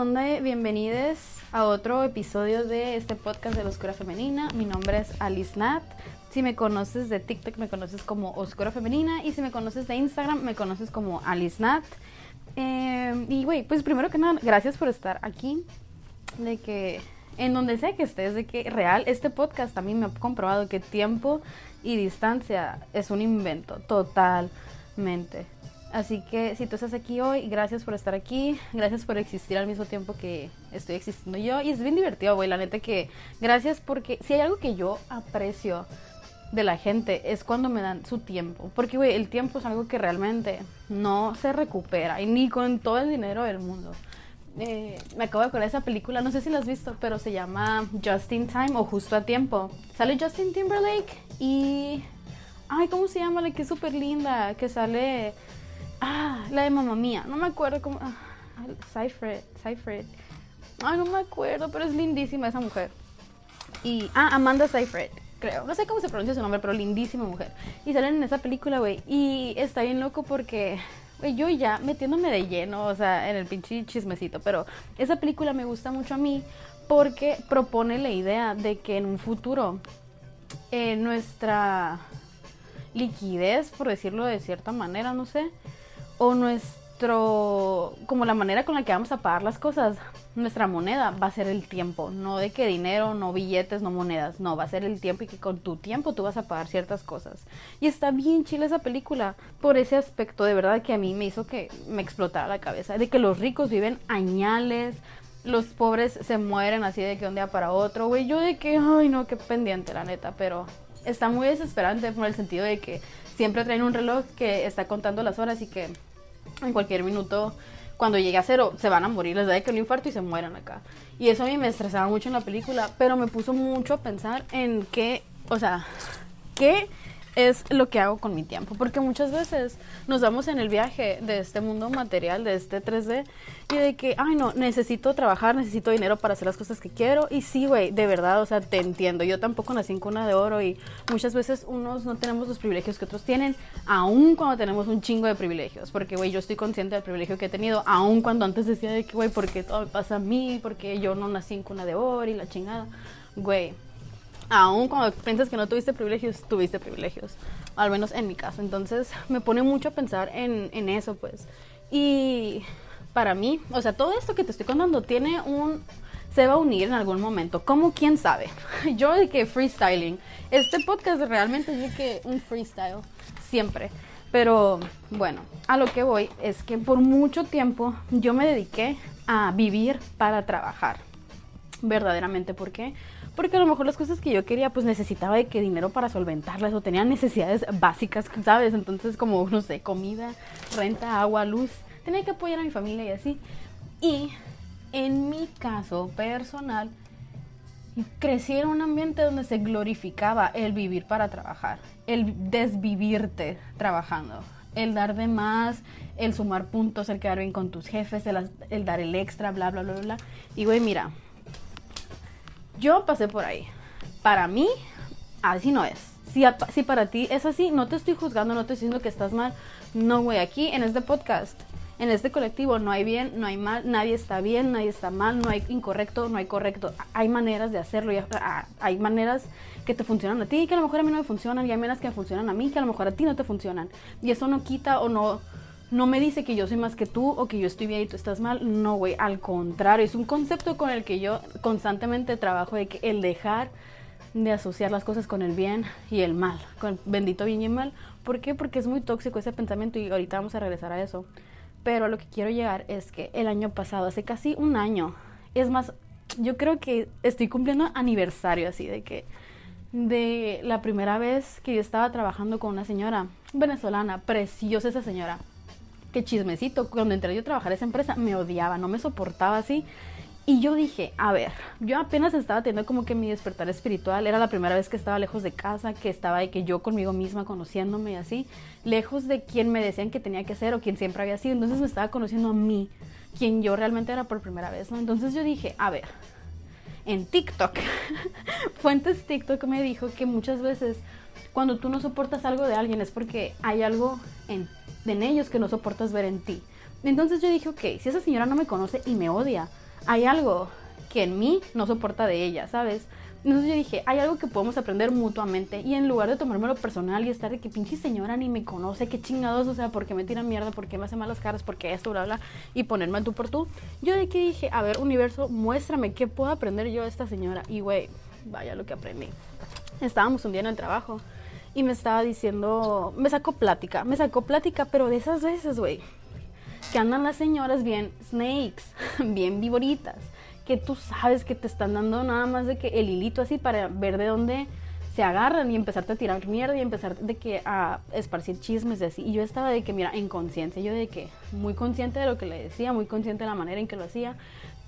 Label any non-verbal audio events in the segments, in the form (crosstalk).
onda? Bienvenidos a otro episodio de este podcast de la Oscura Femenina. Mi nombre es Alice Nat. Si me conoces de TikTok, me conoces como Oscura Femenina. Y si me conoces de Instagram, me conoces como Alice Nat. Eh, y, güey, pues primero que nada, gracias por estar aquí. De que, en donde sea que estés, de que real, este podcast también me ha comprobado que tiempo y distancia es un invento, totalmente. Así que si tú estás aquí hoy, gracias por estar aquí, gracias por existir al mismo tiempo que estoy existiendo yo. Y es bien divertido, güey, la neta que gracias porque si hay algo que yo aprecio de la gente es cuando me dan su tiempo. Porque, güey, el tiempo es algo que realmente no se recupera y ni con todo el dinero del mundo. Eh, me acabo de acordar de esa película, no sé si la has visto, pero se llama Just in Time o Justo a Tiempo. Sale Justin Timberlake y... Ay, ¿cómo se llama? La que es súper linda, que sale... Ah, la de Mamma Mía. No me acuerdo cómo. Ah. Cyfred. Ay, no me acuerdo, pero es lindísima esa mujer. Y. Ah, Amanda Cyfred, creo. No sé cómo se pronuncia su nombre, pero lindísima mujer. Y salen en esa película, güey. Y está bien loco porque. Güey, yo ya metiéndome de lleno, o sea, en el pinche chismecito. Pero esa película me gusta mucho a mí porque propone la idea de que en un futuro. Eh, nuestra liquidez, por decirlo de cierta manera, no sé o nuestro, como la manera con la que vamos a pagar las cosas, nuestra moneda va a ser el tiempo, no de que dinero, no billetes, no monedas, no, va a ser el tiempo y que con tu tiempo tú vas a pagar ciertas cosas. Y está bien chila esa película por ese aspecto, de verdad que a mí me hizo que me explotara la cabeza, de que los ricos viven añales, los pobres se mueren así de que un día para otro, güey, yo de que, ay no, qué pendiente la neta, pero está muy desesperante por el sentido de que siempre traen un reloj que está contando las horas y que en cualquier minuto, cuando llegue a cero, se van a morir, les da de que un infarto y se mueran acá. Y eso a mí me estresaba mucho en la película, pero me puso mucho a pensar en qué, o sea, qué es lo que hago con mi tiempo. Porque muchas veces nos vamos en el viaje de este mundo material, de este 3D, y de que, ay no, necesito trabajar, necesito dinero para hacer las cosas que quiero. Y sí, güey, de verdad, o sea, te entiendo. Yo tampoco nací en cuna de oro y muchas veces unos no tenemos los privilegios que otros tienen, aun cuando tenemos un chingo de privilegios. Porque, güey, yo estoy consciente del privilegio que he tenido, aun cuando antes decía de que, güey, ¿por qué todo me pasa a mí? Porque yo no nací en cuna de oro y la chingada. Güey, aún cuando piensas que no tuviste privilegios, tuviste privilegios, al menos en mi caso. Entonces me pone mucho a pensar en, eso, pues. Y para mí, o sea, todo esto que te estoy contando tiene un... se va a unir en algún momento. ¿Cómo? ¿Quién sabe? (laughs) Yo de que freestyling. Este podcast realmente es que un freestyle, siempre. Pero bueno, a lo que voy es que por mucho tiempo yo me dediqué a vivir para trabajar. Verdaderamente, ¿por qué? porque a lo mejor las cosas que yo quería pues necesitaba de que dinero para solventarlas o tenía necesidades básicas, ¿sabes? Entonces como, no sé, comida, renta, agua, luz, tenía que apoyar a mi familia y así. Y en mi caso personal, crecí en un ambiente donde se glorificaba el vivir para trabajar, el desvivirte trabajando, el dar de más, el sumar puntos, el quedar bien con tus jefes, el, el dar el extra, bla, bla, bla, bla. Y güey, mira, yo pasé por ahí. Para mí, así no es. Si, para ti es así, no te estoy juzgando, no te estoy diciendo que estás mal. No, güey, aquí en este podcast, en este colectivo, no hay bien, no hay mal, nadie está bien, nadie está mal, no hay incorrecto, no hay correcto. Hay maneras de hacerlo, y hay maneras que te funcionan a ti, que a lo mejor a mí no me funcionan, y hay maneras que me funcionan a mí, que a lo mejor a ti no te funcionan. Y eso no quita o no no me dice que yo soy más que tú o que yo estoy bien y tú estás mal. No, güey, al contrario, es un concepto con el que yo constantemente trabajo de que el dejar de asociar las cosas con el bien y el mal, con bendito bien y mal. ¿Por qué? Porque es muy tóxico ese pensamiento y ahorita vamos a regresar a eso. Pero lo que quiero llegar es que el año pasado, hace casi un año, es más, yo creo que estoy cumpliendo aniversario así de que de la primera vez que yo estaba trabajando con una señora venezolana, preciosa esa señora qué chismecito. Cuando entré yo a trabajar en esa empresa, me odiaba, no me soportaba así. Y yo dije, a ver, yo apenas estaba teniendo como que mi despertar espiritual, era la primera vez que estaba lejos de casa, que estaba de que yo conmigo misma conociéndome y así, lejos de quien me decían que tenía que ser o quien siempre había sido, entonces me estaba conociendo a mí, quien yo realmente era por primera vez, ¿no? Entonces yo dije, a ver, en TikTok, (laughs) Fuentes TikTok me dijo que muchas veces cuando tú no soportas algo de alguien es porque hay algo en en ellos que no soportas ver en ti. Entonces yo dije, ok, si esa señora no me conoce y me odia, hay algo que en mí no soporta de ella, ¿sabes? Entonces yo dije, hay algo que podemos aprender mutuamente y en lugar de tomármelo personal y estar de que pinche señora ni me conoce, qué chingados, o sea, porque me tiran mierda, porque me hace malas caras, porque esto, bla, bla, y ponerme en tú por tú, yo de que dije, a ver, universo, muéstrame qué puedo aprender yo de esta señora. Y güey, vaya lo que aprendí. Estábamos un día en el trabajo y me estaba diciendo, me sacó plática, me sacó plática, pero de esas veces, güey, que andan las señoras bien snakes, (laughs) bien viboritas que tú sabes que te están dando nada más de que el hilito así para ver de dónde se agarran y empezarte a tirar mierda y empezar de que a esparcir chismes de así. Y yo estaba de que, mira, en conciencia, yo de que muy consciente de lo que le decía, muy consciente de la manera en que lo hacía.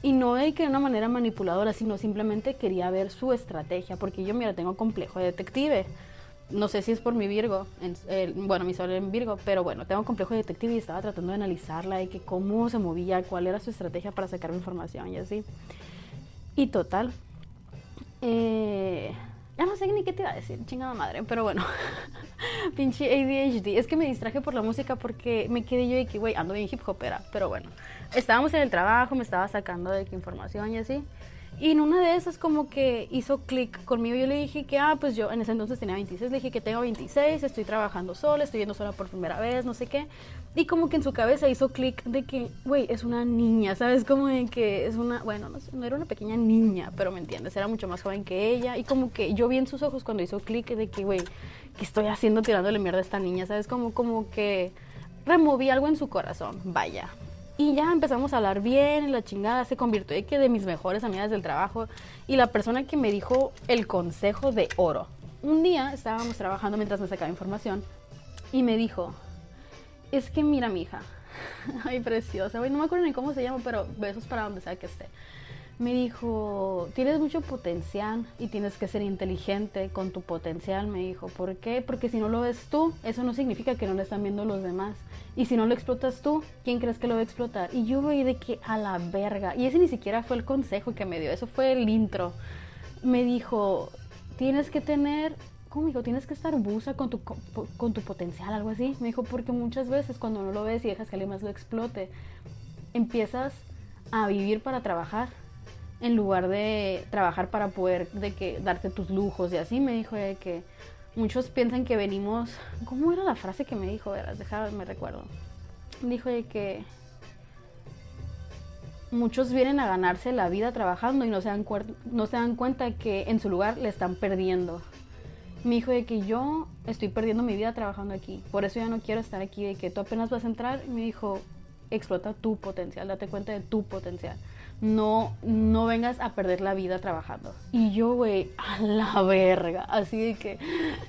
Y no de que de una manera manipuladora, sino simplemente quería ver su estrategia, porque yo, mira, tengo complejo de detective no sé si es por mi Virgo, bueno, mi sol en Virgo, pero bueno, tengo un complejo de detective y estaba tratando de analizarla, de que cómo se movía, cuál era su estrategia para sacar información y así. Y total, eh, ya no sé ni qué te iba a decir, chingada madre, pero bueno, (laughs) pinche ADHD. Es que me distraje por la música porque me quedé yo de que, güey, ando bien hip hopera, pero bueno, estábamos en el trabajo, me estaba sacando de qué información y así. Y en una de esas como que hizo clic conmigo. Yo le dije que, ah, pues yo en ese entonces tenía 26. Le dije que tengo 26, estoy trabajando sola, estoy yendo sola por primera vez, no sé qué. Y como que en su cabeza hizo clic de que, güey, es una niña, ¿sabes? Como de que es una, bueno, no, no era una pequeña niña, pero me entiendes, era mucho más joven que ella. Y como que yo vi en sus ojos cuando hizo clic de que, güey, ¿qué estoy haciendo tirándole mierda a esta niña? ¿Sabes? Como, como que removí algo en su corazón, vaya. Y ya empezamos a hablar bien, y la chingada se convirtió en que de mis mejores amigas del trabajo y la persona que me dijo el consejo de oro. Un día estábamos trabajando mientras me sacaba información y me dijo, es que mira mi hija, (laughs) ay preciosa, no me acuerdo ni cómo se llama, pero besos para donde sea que esté me dijo, tienes mucho potencial y tienes que ser inteligente con tu potencial, me dijo. ¿Por qué? Porque si no lo ves tú, eso no significa que no lo están viendo los demás. Y si no lo explotas tú, ¿quién crees que lo va a explotar? Y yo voy de que a la verga. Y ese ni siquiera fue el consejo que me dio, eso fue el intro. Me dijo, tienes que tener ¿cómo dijo? Tienes que estar busa con tu, con tu potencial, algo así. Me dijo, porque muchas veces cuando no lo ves y dejas que alguien más lo explote, empiezas a vivir para trabajar en lugar de trabajar para poder de que darte tus lujos y así me dijo de que muchos piensan que venimos ¿cómo era la frase que me dijo? Verás, me recuerdo. Dijo de que muchos vienen a ganarse la vida trabajando y no se dan, no se dan cuenta que en su lugar le están perdiendo. Me dijo de que yo estoy perdiendo mi vida trabajando aquí, por eso ya no quiero estar aquí, de que tú apenas vas a entrar. Me dijo, explota tu potencial, date cuenta de tu potencial no, no vengas a perder la vida trabajando. Y yo, güey, a la verga. Así de que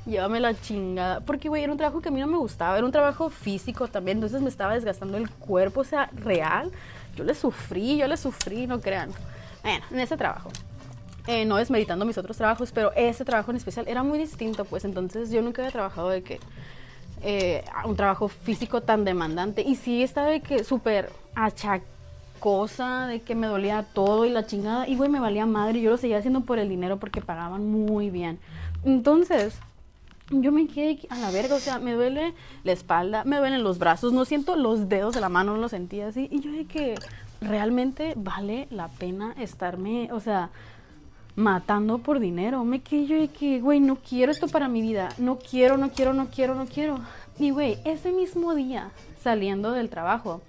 llévame la chingada. Porque, güey, era un trabajo que a mí no me gustaba. Era un trabajo físico también. Entonces me estaba desgastando el cuerpo. O sea, real. Yo le sufrí, yo le sufrí, no crean. En ese trabajo. Eh, no desmeritando mis otros trabajos, pero ese trabajo en especial era muy distinto, pues entonces yo nunca había trabajado de que eh, un trabajo físico tan demandante y sí estaba de que súper achacado cosa de que me dolía todo y la chingada. Y güey, me valía madre. Yo lo seguía haciendo por el dinero porque pagaban muy bien. Entonces, yo me quedé a la verga. O sea, me duele la espalda, me duelen los brazos. No siento los dedos de la mano, no lo sentía así. Y yo dije que realmente vale la pena estarme, o sea, matando por dinero. Me quedé yo de que, güey, no quiero esto para mi vida. No quiero, no quiero, no quiero, no quiero. Y güey, ese mismo día, saliendo del trabajo,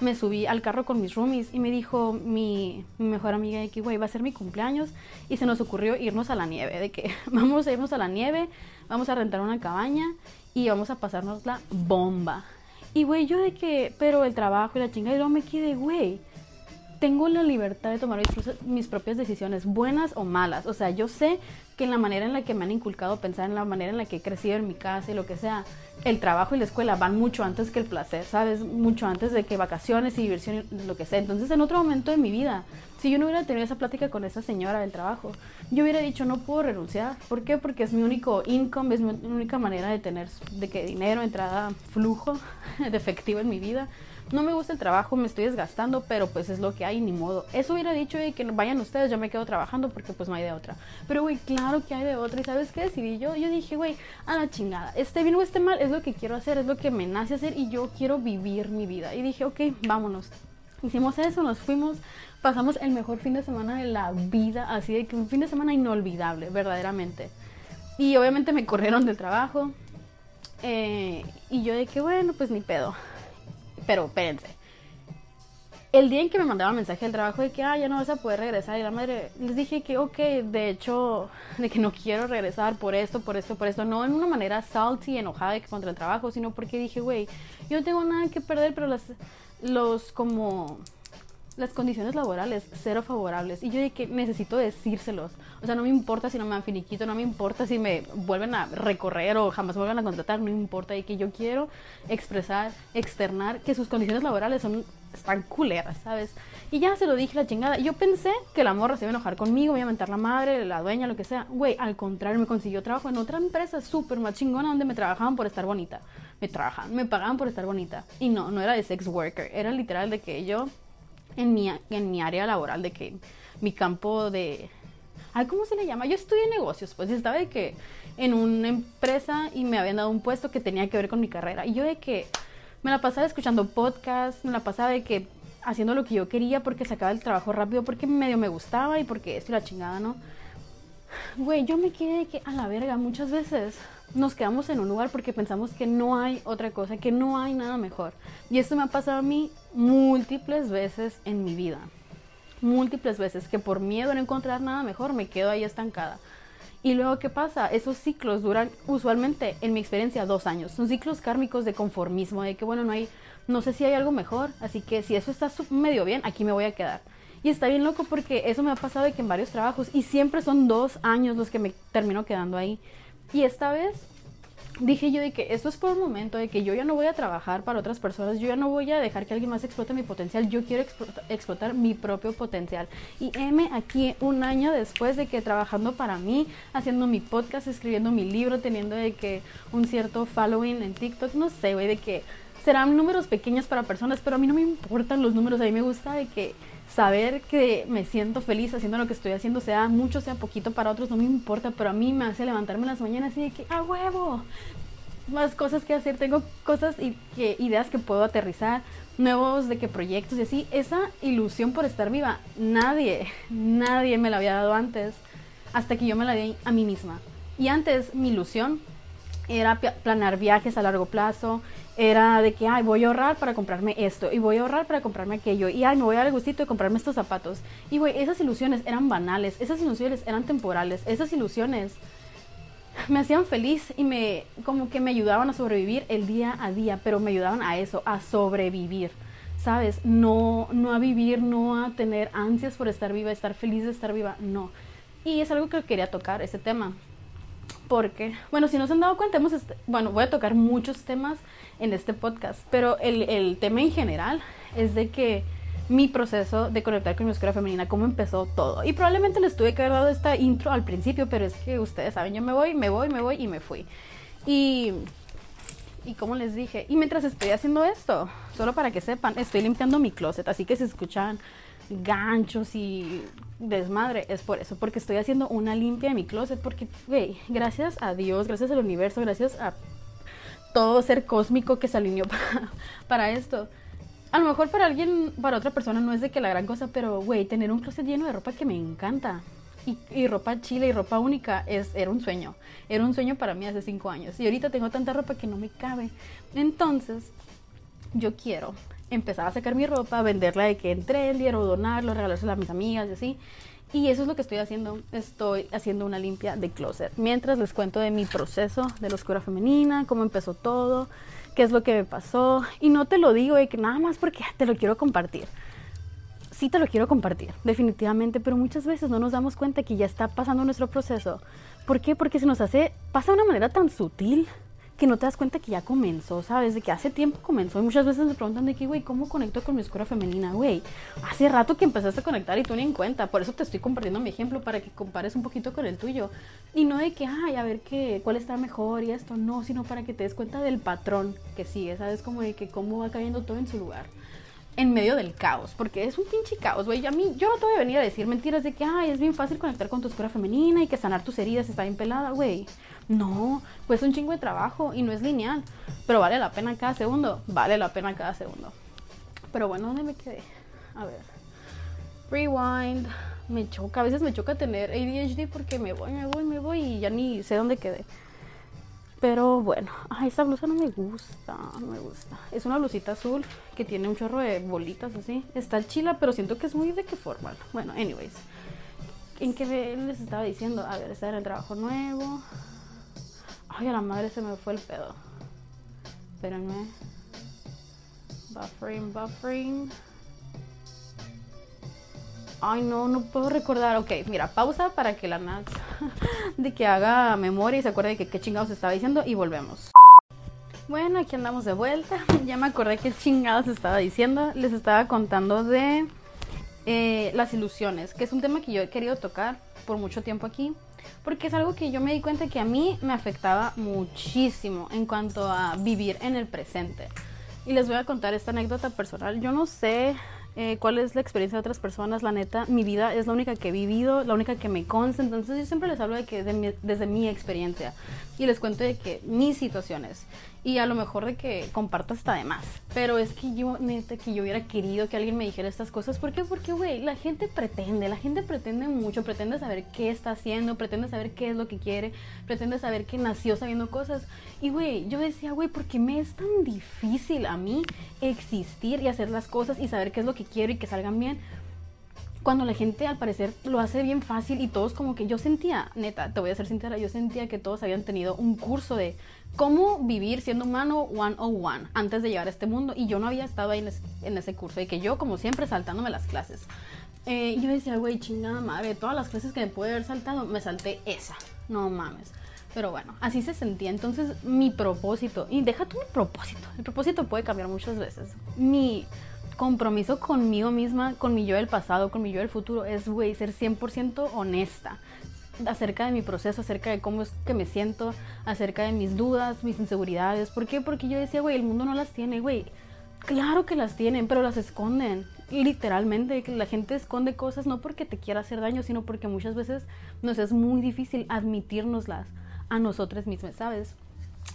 me subí al carro con mis roomies y me dijo mi, mejor amiga de que, güey, va a ser mi cumpleaños y se nos ocurrió irnos a la nieve, de que (laughs) vamos a irnos a la nieve, vamos a rentar una cabaña y vamos a pasarnos la bomba. Y, güey, yo de que, pero el trabajo y la chingada, y luego me quedé, güey, tengo la libertad de tomar mis, propias decisiones, buenas o malas. O sea, yo sé que en la manera en la que me han inculcado pensar, en la manera en la que he crecido en mi casa y lo que sea, el trabajo y la escuela van mucho antes que el placer, ¿sabes? Mucho antes de que vacaciones y diversión y lo que sea. Entonces, en otro momento de mi vida, si yo no hubiera tenido esa plática con esa señora del trabajo, yo hubiera dicho, no puedo renunciar. ¿Por qué? Porque es mi único income, es mi única manera de tener, de que dinero, entrada, flujo (laughs) de efectivo en mi vida no me gusta el trabajo, me estoy desgastando, pero pues es lo que hay, ni modo. Eso hubiera dicho que vayan ustedes, yo me quedo trabajando porque pues no hay de otra. Pero güey, claro que hay de otra. ¿Y sabes qué decidí yo? Yo dije, güey, a la chingada, esté bien o esté mal, es lo que quiero hacer, es lo que me nace hacer y yo quiero vivir mi vida. Y dije, ok, vámonos. Hicimos eso, nos fuimos, pasamos el mejor fin de semana de la vida, así de que un fin de semana inolvidable, verdaderamente. Y obviamente me corrieron del trabajo. eh, y yo de que, bueno, pues ni pedo. Pero espérense. El día en que me mandaban mensaje del trabajo de que, ah, ya no vas a poder regresar, y la madre, les dije que, ok, de hecho, (laughs) de que no quiero regresar por esto, por esto, por esto. No en una manera salty, enojada contra el trabajo, sino porque dije, güey, yo no tengo nada que perder, pero las, los como las condiciones laborales cero favorables y yo que necesito decírselos. O sea, no me importa si no me dan finiquito, no me importa si me vuelven a recorrer o jamás me vuelven a contratar, no importa y que yo quiero expresar, externar que sus condiciones laborales son están culeras, ¿sabes? Y ya se lo dije la chingada. Yo pensé que la morra se iba a enojar conmigo, me iba a mentar la madre, la dueña, lo que sea. Güey, al contrario, me consiguió trabajo en otra empresa súper más chingona donde me trabajaban por estar bonita. Me trabajaban, me pagaban por estar bonita. Y no, no era de sex worker, era literal de que yo en mi, en mi área laboral, de que mi campo de... Ay, ¿cómo se le llama? Yo estudié negocios, pues estaba de que en una empresa y me habían dado un puesto que tenía que ver con mi carrera. Y yo de que me la pasaba escuchando podcasts, me la pasaba de que haciendo lo que yo quería porque sacaba el trabajo rápido, porque medio me gustaba y porque esto y la chingada, ¿no? Güey, yo me quedé de que a la verga muchas veces nos quedamos en un lugar porque pensamos que no hay otra cosa, que no hay nada mejor. Y esto me ha pasado a mí múltiples veces en mi vida. Múltiples veces que por miedo a no encontrar nada mejor me quedo ahí estancada. Y luego, ¿qué pasa? Esos ciclos duran usualmente, en mi experiencia, dos años. Son ciclos kármicos de conformismo, de que, bueno, no hay, no sé si hay algo mejor, así que si eso está medio bien, aquí me voy a quedar. Y está bien loco porque eso me ha pasado de que en varios trabajos, y siempre son dos años los que me termino quedando ahí. Y esta vez dije yo de que esto es por un momento, de que yo ya no voy a trabajar para otras personas, yo ya no voy a dejar que alguien más explote mi potencial, yo quiero explotar, explotar mi propio potencial. Y M aquí un año después de que trabajando para mí, haciendo mi podcast, escribiendo mi libro, teniendo de que un cierto following en TikTok, no sé, güey, de que serán números pequeños para personas, pero a mí no me importan los números, a mí me gusta de que saber que me siento feliz haciendo lo que estoy haciendo, sea mucho, sea poquito para otros, no me importa, pero a mí me hace levantarme en las mañanas y de que, ¡a huevo! Más cosas que hacer, tengo cosas y ideas que puedo aterrizar, nuevos de que proyectos y así. Esa ilusión por estar viva, nadie, nadie me la había dado antes, hasta que yo me la di a mí misma. Y antes mi ilusión era planear viajes a largo plazo, era de que, ay, voy a ahorrar para comprarme esto, y voy a ahorrar para comprarme aquello, y ay, me voy a dar el gustito de comprarme estos zapatos. Y, güey, esas ilusiones eran banales, esas ilusiones eran temporales, esas ilusiones me hacían feliz y me, como que me ayudaban a sobrevivir el día a día, pero me ayudaban a eso, a sobrevivir. ¿Sabes? No, no a vivir, no a tener ansias por estar viva, estar feliz de estar viva, no. Y es algo que quería tocar, ese tema. Porque, bueno, si no se han dado cuenta, hemos bueno, voy a tocar muchos temas en este podcast, pero el, el tema en general es de que mi proceso de conectar con mi oscura femenina, cómo empezó todo. Y probablemente les tuve que haber dado esta intro al principio, pero es que ustedes saben, yo me voy, me voy, me voy y me fui. Y, y como les dije, y mientras estoy haciendo esto, solo para que sepan, estoy limpiando mi closet, así que si escuchan ganchos y desmadre, es por eso, porque estoy haciendo una limpia de mi closet, porque, güey, gracias a Dios, gracias al universo, gracias a todo ser cósmico que se alineó (laughs) para, esto a lo mejor para alguien, para otra persona no es de que la gran cosa, pero güey, tener un closet lleno de ropa que me encanta. Y, y, ropa chila y ropa única es, era un sueño. Era un sueño para mí hace cinco años. Y ahorita tengo tanta ropa que no me cabe. Entonces, yo quiero empezar a sacar mi ropa, venderla de que entre el o donarlo, regalársela a mis amigas y así. Y eso es lo que estoy haciendo. Estoy haciendo una limpia de closet. Mientras les cuento de mi proceso de la oscura femenina, cómo empezó todo qué es lo que me pasó. Y no te lo digo de que nada más porque te lo quiero compartir. Sí te lo quiero compartir, definitivamente, pero muchas veces no nos damos cuenta que ya está pasando nuestro proceso. ¿Por qué? Porque se nos hace, pasa de una manera tan sutil que no te das cuenta que ya comenzó, ¿sabes? De que hace tiempo comenzó. Y muchas veces me preguntan de que, güey, ¿cómo conecto con mi oscura femenina? Güey, hace rato que empezaste a conectar y tú ni en cuenta. Por eso te estoy compartiendo mi ejemplo para que compares un poquito con el tuyo. Y no de que, ay, a ver qué, cuál está mejor y esto, no, sino para que te des cuenta del patrón que sigue, ¿sabes? Como de que cómo va cayendo todo en su lugar en medio del caos, porque es un pinche caos, güey. A mí, yo no te voy a venir a decir mentiras de que, ay, es bien fácil conectar con tu oscura femenina y que sanar tus heridas está bien pelada, güey. No, pues es un chingo de trabajo y no es lineal, pero vale la pena cada segundo, vale la pena cada segundo. Pero bueno, ¿dónde me quedé? A ver. Rewind. Me choca, a veces me choca tener ADHD porque me voy, me voy, me voy y ya ni sé dónde quedé. Pero bueno, ay, esta blusa no me gusta, no me gusta. Es una blusita azul que tiene un chorro de bolitas así. Está chila, pero siento que es muy de qué forma. Bueno, anyways. ¿En qué les estaba diciendo? A ver, está en el trabajo nuevo. Ay, a la madre se me fue el pedo. Espérenme. Buffering, buffering. Ay, no, no puedo recordar. Ok, mira, pausa para que la Nats (laughs) de que haga memoria y se acuerde de que qué chingados estaba diciendo y volvemos. Bueno, aquí andamos de vuelta. (laughs) Ya me acordé qué chingados estaba diciendo. Les estaba contando de eh, las ilusiones, que es un tema que yo he querido tocar por mucho tiempo aquí, porque es algo que yo me di cuenta que a mí me afectaba muchísimo en cuanto a vivir en el presente. Y les voy a contar esta anécdota personal. Yo no sé eh, cuál es la experiencia de otras personas. La neta, mi vida es la única que he vivido, la única que me consta. Entonces yo siempre les hablo de que desde mi experiencia y les cuento de que mis situaciones y a lo mejor de que comparto hasta de más. Pero es que yo, neta, que yo hubiera querido que alguien me dijera estas cosas. ¿Por qué? Porque, güey, la gente pretende, la gente pretende mucho, pretende saber qué está haciendo, pretende saber qué es lo que quiere, pretende saber que nació sabiendo cosas. Y, güey, yo decía, güey, ¿por qué me es tan difícil a mí existir y hacer las cosas y saber qué es lo que quiero y que salgan bien? cuando la gente al parecer lo hace bien fácil y todos como que yo sentía, neta, te voy a ser sincera, yo sentía que todos habían tenido un curso de cómo vivir siendo humano one on one antes de llegar a este mundo y yo no había estado ahí en, ese curso y que yo como siempre saltándome las clases. Eh, yo decía, güey, chingada madre, todas las clases que me pude haber saltado, me salté esa, no mames. Pero bueno, así se sentía. Entonces mi propósito, y deja tú mi propósito, el propósito puede cambiar muchas veces. Mi compromiso conmigo misma, con mi yo del pasado, con mi yo del futuro, es, güey, ser 100% honesta acerca de mi proceso, acerca de cómo es que me siento, acerca de mis dudas, mis inseguridades. ¿Por qué? Porque yo decía, güey, el mundo no las tiene, güey. Claro que las tienen, pero las esconden. Literalmente, la gente esconde cosas no porque te quiera hacer daño, sino porque muchas veces nos es muy difícil admitirnoslas a nosotros mismos, ¿sabes?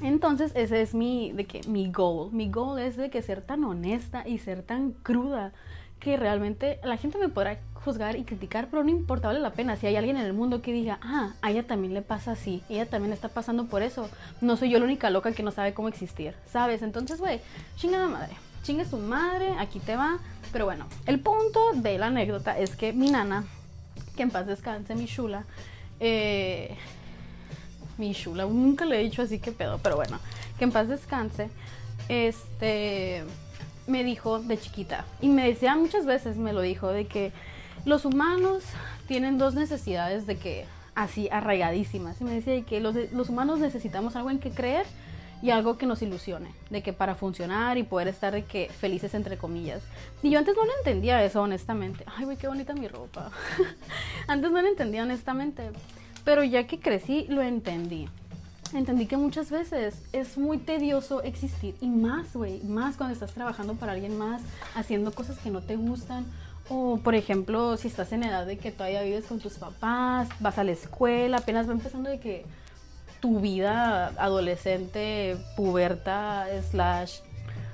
Entonces, ese es mi, de que, mi goal. Mi goal es de que ser tan honesta y ser tan cruda que realmente la gente me podrá juzgar y criticar, pero no importa, vale la pena. Si hay alguien en el mundo que diga, ah, a ella también le pasa así, ella también está pasando por eso, no soy yo la única loca que no sabe cómo existir, ¿sabes? Entonces, güey, chingada madre, chingue su madre, aquí te va. Pero bueno, el punto de la anécdota es que mi nana, que en paz descanse, mi chula, eh, mi chula, nunca le he dicho así que pedo, pero bueno, que en paz descanse, este, me dijo de chiquita, y me decía muchas veces, me lo dijo, de que los humanos tienen dos necesidades de que, así, arraigadísimas, y me decía de que los, los humanos necesitamos algo en que creer, y algo que nos ilusione, de que para funcionar y poder estar de que felices entre comillas. Y yo antes no lo entendía eso honestamente. Ay, güey, qué bonita mi ropa. (laughs) antes no lo entendía honestamente. Pero ya que crecí, lo entendí. Entendí que muchas veces es muy tedioso existir y más, güey, más cuando estás trabajando para alguien más, haciendo cosas que no te gustan. O, por ejemplo, si estás en edad de que todavía vives con tus papás, vas a la escuela, apenas va empezando de que tu vida adolescente, puberta, slash,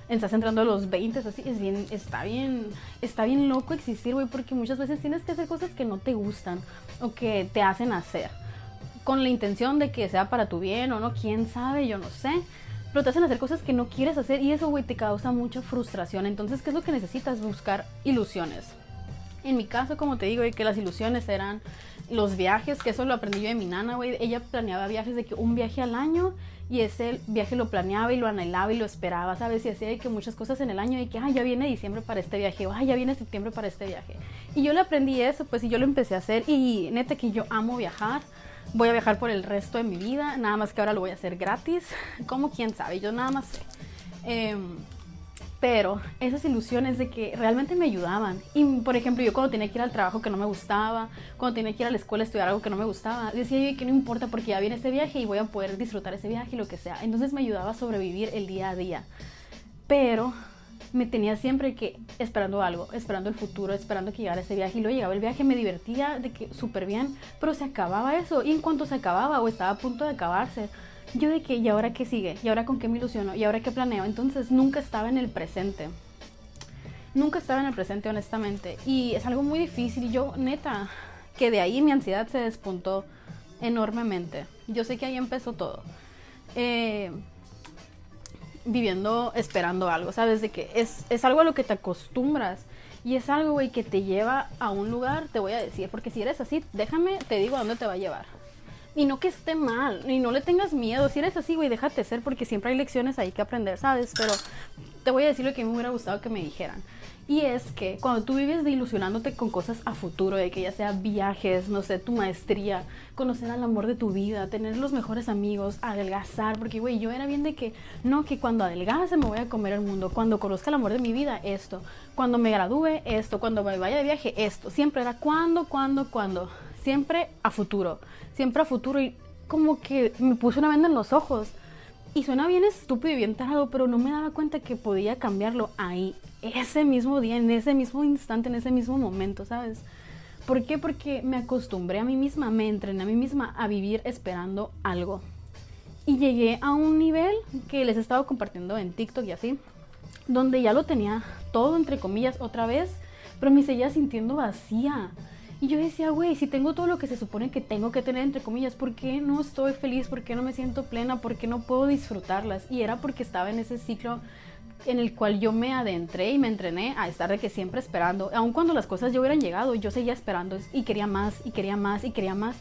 estás entrando a los 20, así, es bien, está bien, está bien loco existir, güey, porque muchas veces tienes que hacer cosas que no te gustan o que te hacen hacer con la intención de que sea para tu bien o no, quién sabe, yo no sé. Pero te hacer cosas que no quieres hacer y eso, güey, te causa mucha frustración. Entonces, ¿qué es lo que necesitas? Buscar ilusiones. En mi caso, como te digo, que las ilusiones eran los viajes, que eso lo aprendí yo de mi nana, güey. Ella planeaba viajes de que un viaje al año y ese viaje lo planeaba y lo anhelaba y lo esperaba, ¿sabes? Y hacía que muchas cosas en el año y que, ay, ya viene diciembre para este viaje, o ay, ya viene septiembre para este viaje. Y yo le aprendí eso, pues, y yo lo empecé a hacer y neta que yo amo viajar. Voy a viajar por el resto de mi vida, nada más que ahora lo voy a hacer gratis. (laughs) Como quién sabe, yo nada más sé. Eh, pero esas ilusiones de que realmente me ayudaban. Y por ejemplo, yo cuando tenía que ir al trabajo que no me gustaba, cuando tenía que ir a la escuela a estudiar algo que no me gustaba, decía yo que no importa porque ya viene ese viaje y voy a poder disfrutar ese viaje y lo que sea. Entonces me ayudaba a sobrevivir el día a día. Pero me tenía siempre que esperando algo, esperando el futuro, esperando que llegara ese viaje y luego llegaba el viaje, me divertía de que súper bien, pero se acababa eso y en cuanto se acababa o estaba a punto de acabarse, yo de que, ¿y ahora qué sigue? ¿Y ahora con qué me ilusiono? ¿Y ahora qué planeo? Entonces nunca estaba en el presente. nunca estaba en el presente, honestamente. Y es algo muy difícil. Yo, neta, que de ahí mi ansiedad se despuntó enormemente. Yo sé que ahí empezó todo. Eh, viviendo, esperando algo, ¿sabes? De que es, es algo a lo que te acostumbras. Y es algo, güey, que te lleva a un lugar, te voy a decir, porque si eres así, déjame, te digo a dónde te va a llevar. Y no que esté mal, y no le tengas miedo. Si eres así, güey, déjate ser, porque siempre hay lecciones ahí que aprender, ¿sabes? Pero te voy a decir lo que me hubiera gustado que me dijeran. Y es que cuando tú vives de ilusionándote con cosas a futuro, de que ya sea viajes, no sé, tu maestría, conocer al amor de tu vida, tener los mejores amigos, adelgazar, porque güey, yo era bien de que no, que cuando adelgace me voy a comer el mundo, cuando conozca el amor de mi vida, esto, cuando me gradúe, esto, cuando me vaya de viaje, esto, siempre era cuando, cuando, cuando, siempre a futuro, siempre a futuro y como que me puse una venda en los ojos. Y suena bien estúpido y bien tarado, pero no me daba cuenta que podía cambiarlo ahí, ese mismo día, en ese mismo instante, en ese mismo momento, ¿sabes? ¿Por qué? Porque me acostumbré a mí misma, me entrené a mí misma a vivir esperando algo. Y llegué a un nivel que les he estado compartiendo en TikTok y así, donde ya lo tenía todo, entre comillas, otra vez, pero me seguía sintiendo vacía. Y yo decía, güey, si tengo todo lo que se supone que tengo que tener, entre comillas, ¿por qué no estoy feliz? ¿Por qué no me siento plena? ¿Por qué no puedo disfrutarlas? Y era porque estaba en ese ciclo en el cual yo me adentré y me entrené a estar de que siempre esperando, aun cuando las cosas ya hubieran llegado, yo seguía esperando y quería más y quería más y quería más.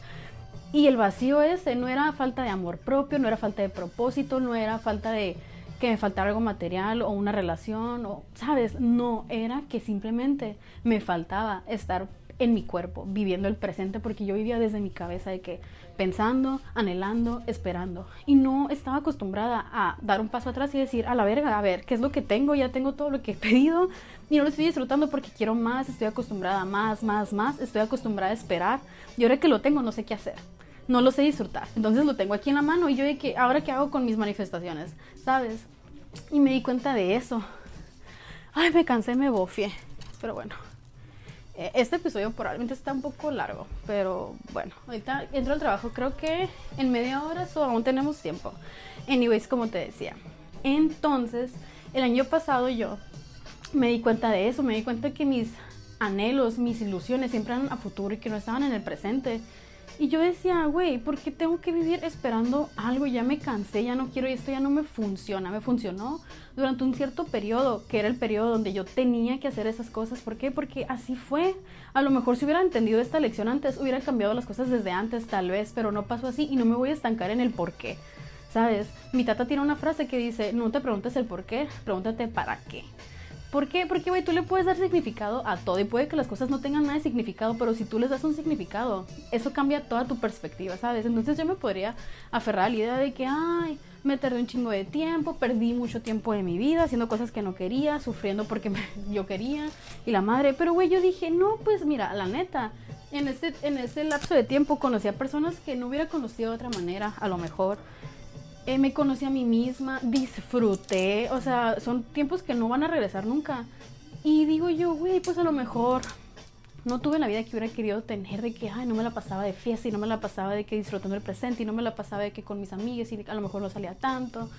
Y el vacío ese no era falta de amor propio, no era falta de propósito, no era falta de que me faltara algo material o una relación o, ¿sabes? No, era que simplemente me faltaba estar en mi cuerpo, viviendo el presente, porque yo vivía desde mi cabeza de que pensando, anhelando, esperando. Y no estaba acostumbrada a dar un paso atrás y decir, a la verga, a ver, ¿qué es lo que tengo? Ya tengo todo lo que he pedido y no lo estoy disfrutando porque quiero más, estoy acostumbrada a más, más, más, estoy acostumbrada a esperar y ahora que lo tengo no sé qué hacer. No lo sé disfrutar. Entonces lo tengo aquí en la mano y yo de que, ¿ahora qué hago con mis manifestaciones? ¿Sabes? Y me di cuenta de eso. Ay, me cansé, me bofié. Pero bueno. Eh, este episodio probablemente está un poco largo, pero bueno, ahorita entro al trabajo, creo que en media hora o aún tenemos tiempo. Anyways, como te decía. Entonces, el año pasado yo me di cuenta de eso, me di cuenta que mis anhelos, mis ilusiones siempre eran a futuro y que no estaban en el presente. Y yo decía, güey, ¿por qué tengo que vivir esperando algo? Ya me cansé, ya no quiero y esto ya no me funciona. Me funcionó durante un cierto periodo, que era el periodo donde yo tenía que hacer esas cosas. ¿Por qué? Porque así fue. A lo mejor si hubiera entendido esta lección antes, hubiera cambiado las cosas desde antes, tal vez, pero no pasó así y no me voy a estancar en el por qué. ¿Sabes? Mi tata tiene una frase que dice, no te preguntes el por qué, pregúntate para qué. ¿Por qué? Porque, güey, tú le puedes dar significado a todo y puede que las cosas no tengan nada de significado, pero si tú les das un significado, eso cambia toda tu perspectiva, ¿sabes? Entonces yo me podría aferrar a la idea de que, ay, me tardé un chingo de tiempo, perdí mucho tiempo de mi vida haciendo cosas que no quería, sufriendo porque (laughs) yo quería y la madre. Pero, güey, yo dije, no, pues mira, la neta, en ese, en ese lapso de tiempo conocí a personas que no hubiera conocido de otra manera, a lo mejor. Eh, me conocí a mí misma, disfruté, o sea, son tiempos que no van a regresar nunca. Y digo yo, güey, pues a lo mejor no tuve la vida que hubiera querido tener, de que, ay, no me la pasaba de fiesta y no me la pasaba de que disfrutando el presente y no me la pasaba de que con mis amigas y a lo mejor no salía tanto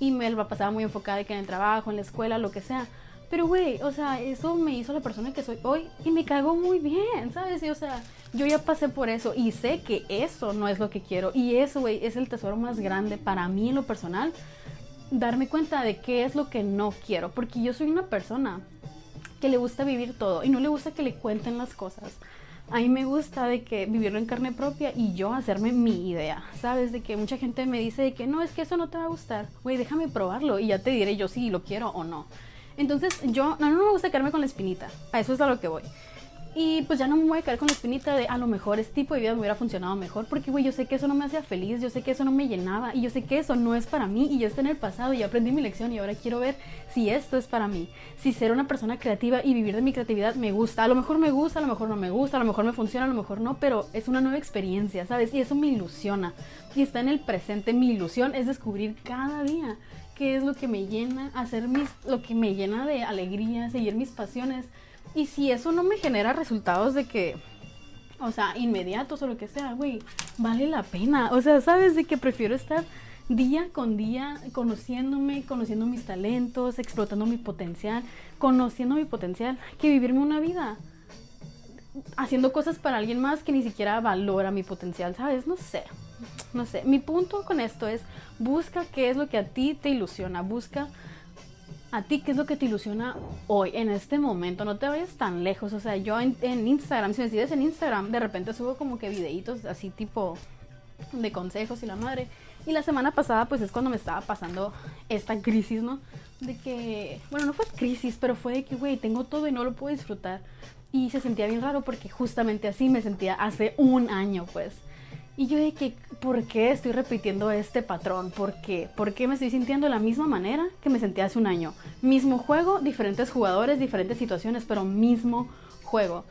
y me la pasaba muy enfocada de que en el trabajo, en la escuela, lo que sea. Pero, güey, o sea, eso me hizo la persona que soy hoy y me cago muy bien, ¿sabes? Y, o sea, yo ya pasé por eso y sé que eso no es lo que quiero. Y eso, güey, es el tesoro más grande para mí en lo personal. Darme cuenta de qué es lo que no quiero. Porque yo soy una persona que le gusta vivir todo y no le gusta que le cuenten las cosas. A mí me gusta de que vivirlo en carne propia y yo hacerme mi idea, ¿sabes? De que mucha gente me dice de que no, es que eso no te va a gustar. Güey, déjame probarlo y ya te diré yo si lo quiero o no. Entonces yo, no, no me gusta quedarme con la espinita. A eso es a lo que voy. Y pues ya no me voy a quedar con la espinita de a lo mejor este tipo de vida me hubiera funcionado mejor. Porque, güey, yo sé que eso no me hacía feliz, yo sé que eso no me llenaba y yo sé que eso no es para mí y ya está en el pasado y ya aprendí mi lección y ahora quiero ver si esto es para mí. Si ser una persona creativa y vivir de mi creatividad me gusta. A lo mejor me gusta, a lo mejor no me gusta, a lo mejor me funciona, a lo mejor no, pero es una nueva experiencia, ¿sabes? Y eso me ilusiona. Y está en el presente. Mi ilusión es descubrir cada día qué es lo que me llena, hacer mis, lo que me llena de alegría, seguir mis pasiones y si eso no me genera resultados de que, o sea, inmediatos o lo que sea, güey, vale la pena. O sea, sabes de que prefiero estar día con día conociéndome, conociendo mis talentos, explotando mi potencial, conociendo mi potencial, que vivirme una vida haciendo cosas para alguien más que ni siquiera valora mi potencial, ¿sabes? No sé, no sé. Mi punto con esto es, busca qué es lo que a ti te ilusiona, busca a ti qué es lo que te ilusiona hoy, en este momento, no te vayas tan lejos, o sea, yo en, Instagram, si me sigues en Instagram, de repente subo como que videitos así tipo de consejos y la madre. Y la semana pasada pues es cuando me estaba pasando esta crisis, ¿no? De que, bueno, no fue crisis, pero fue de que, güey, tengo todo y no lo puedo disfrutar. Y se sentía bien raro porque justamente así me sentía hace un año, pues. Y yo dije, ¿por qué estoy repitiendo este patrón? ¿Por qué? ¿Por qué me estoy sintiendo de la misma manera que me sentía hace un año? Mismo juego, diferentes jugadores, diferentes situaciones, pero mismo juego.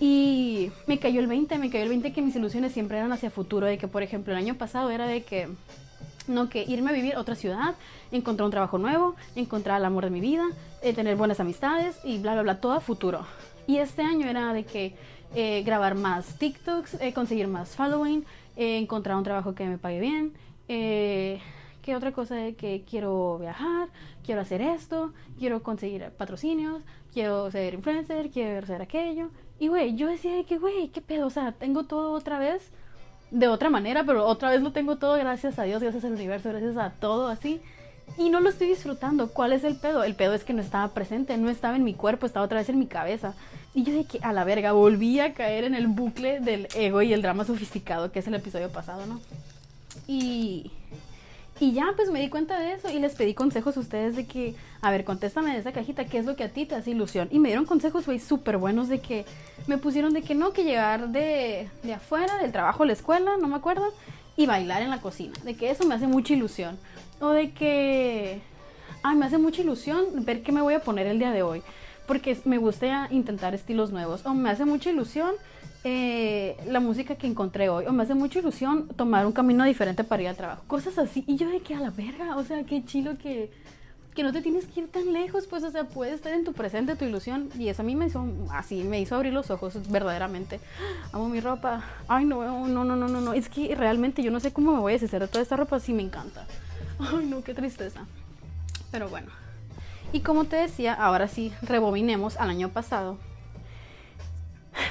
Y me cayó el 20, me cayó el 20 que mis ilusiones siempre eran hacia futuro, de que por ejemplo el año pasado era de que, no, que irme a vivir a otra ciudad, encontrar un trabajo nuevo, encontrar el amor de mi vida, eh, tener buenas amistades y bla, bla, bla, todo a futuro. Y este año era de que eh, grabar más TikToks, eh, conseguir más following, eh, encontrar un trabajo que me pague bien. ¿Qué otra cosa de que quiero viajar? Quiero hacer esto, quiero conseguir patrocinios, quiero ser influencer, quiero hacer aquello. Y güey, yo decía de que, güey, qué pedo, o sea, tengo todo otra vez de otra manera, pero otra vez lo tengo todo gracias a Dios, gracias al universo, gracias a todo así y no lo estoy disfrutando. ¿Cuál es el pedo? El pedo es que no estaba presente, no estaba en mi cuerpo, estaba otra vez en mi cabeza. Y yo de que a la verga volví a caer en el bucle del ego y el drama sofisticado, que es el episodio pasado, ¿no? Y, y ya, pues me di cuenta de eso y les pedí consejos a ustedes de que, a ver, contéstame de esa cajita, ¿qué es lo que a ti te hace ilusión? Y me dieron consejos, güey, súper buenos de que me pusieron de que no, que llegar de, de afuera, del trabajo a la escuela, no me acuerdo, y bailar en la cocina, de que eso me hace mucha ilusión. O de que, ay, me hace mucha ilusión ver qué me voy a poner el día de hoy. Porque me gusta intentar estilos nuevos. O me hace mucha ilusión eh, la música que encontré hoy. O me hace mucha ilusión tomar un camino diferente para ir al trabajo. Cosas así. Y yo de que a la verga. O sea, qué chilo que, que no te tienes que ir tan lejos. Pues, o sea, puedes estar en tu presente, tu ilusión. Y eso a mí me hizo así, me hizo abrir los ojos verdaderamente. Amo mi ropa. Ay, no, no, no, no, no, no. Es que realmente yo no sé cómo me voy a deshacer de toda esta ropa. Sí, me encanta. Ay, no, qué tristeza. Pero bueno. Y como te decía, ahora sí, rebobinemos al año pasado.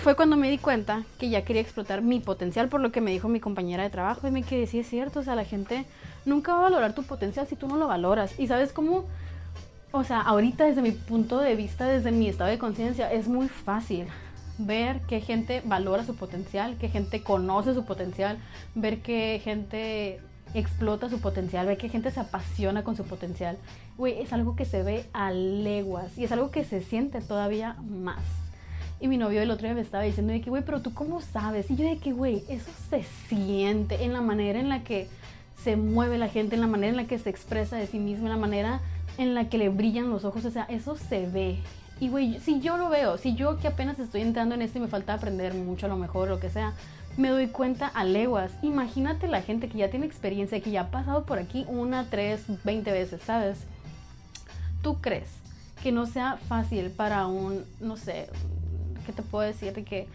Fue cuando me di cuenta que ya quería explotar mi potencial por lo que me dijo mi compañera de trabajo y me quedé, sí es cierto, o sea, la gente nunca va a valorar tu potencial si tú no lo valoras. Y sabes cómo, o sea, ahorita desde mi punto de vista, desde mi estado de conciencia, es muy fácil ver que gente valora su potencial, que gente conoce su potencial, ver que gente explota su potencial, ve que gente se apasiona con su potencial, güey, es algo que se ve a leguas y es algo que se siente todavía más. Y mi novio el otro día me estaba diciendo de que, güey, pero tú cómo sabes? Y yo de que, güey, eso se siente en la manera en la que se mueve la gente, en la manera en la que se expresa de sí mismo, en la manera en la que le brillan los ojos, o sea, eso se ve. Y, güey, si yo lo veo, si yo que apenas estoy entrando en esto y me falta aprender mucho a lo mejor, lo que sea, me doy cuenta a leguas. Imagínate la gente que ya tiene experiencia, que ya ha pasado por aquí una, tres, veinte veces, ¿sabes? ¿Tú crees que no sea fácil para un, no sé, ¿qué te puedo decir? De que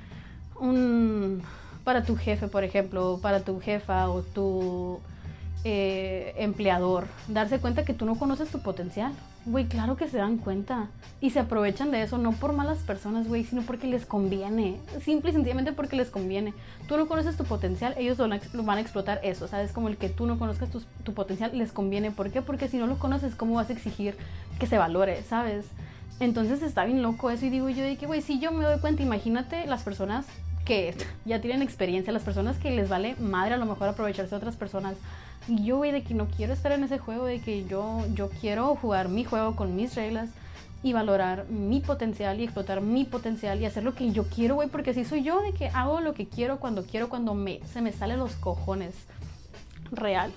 un, para tu jefe, por ejemplo, para tu jefa o tu eh, empleador, darse cuenta que tú no conoces tu potencial. Güey, claro que se dan cuenta. Y se aprovechan de eso, no por malas personas, güey, sino porque les conviene. Simple y sencillamente porque les conviene. Tú no conoces tu potencial, ellos lo van a explotar eso. ¿Sabes? Como el que tú no conozcas tu, tu potencial les conviene. ¿Por qué? Porque si no lo conoces, ¿cómo vas a exigir que se valore? ¿Sabes? Entonces está bien loco eso. Y digo yo de que, güey, si yo me doy cuenta, imagínate las personas que ya tienen experiencia, las personas que les vale madre a lo mejor aprovecharse de otras personas y yo, güey, de que no quiero estar en ese juego, de que yo, yo quiero jugar mi juego con mis reglas y valorar mi potencial y explotar mi potencial y hacer lo que yo quiero, güey, porque así soy yo, de que hago lo que quiero cuando quiero, cuando me, se me salen los cojones. Real.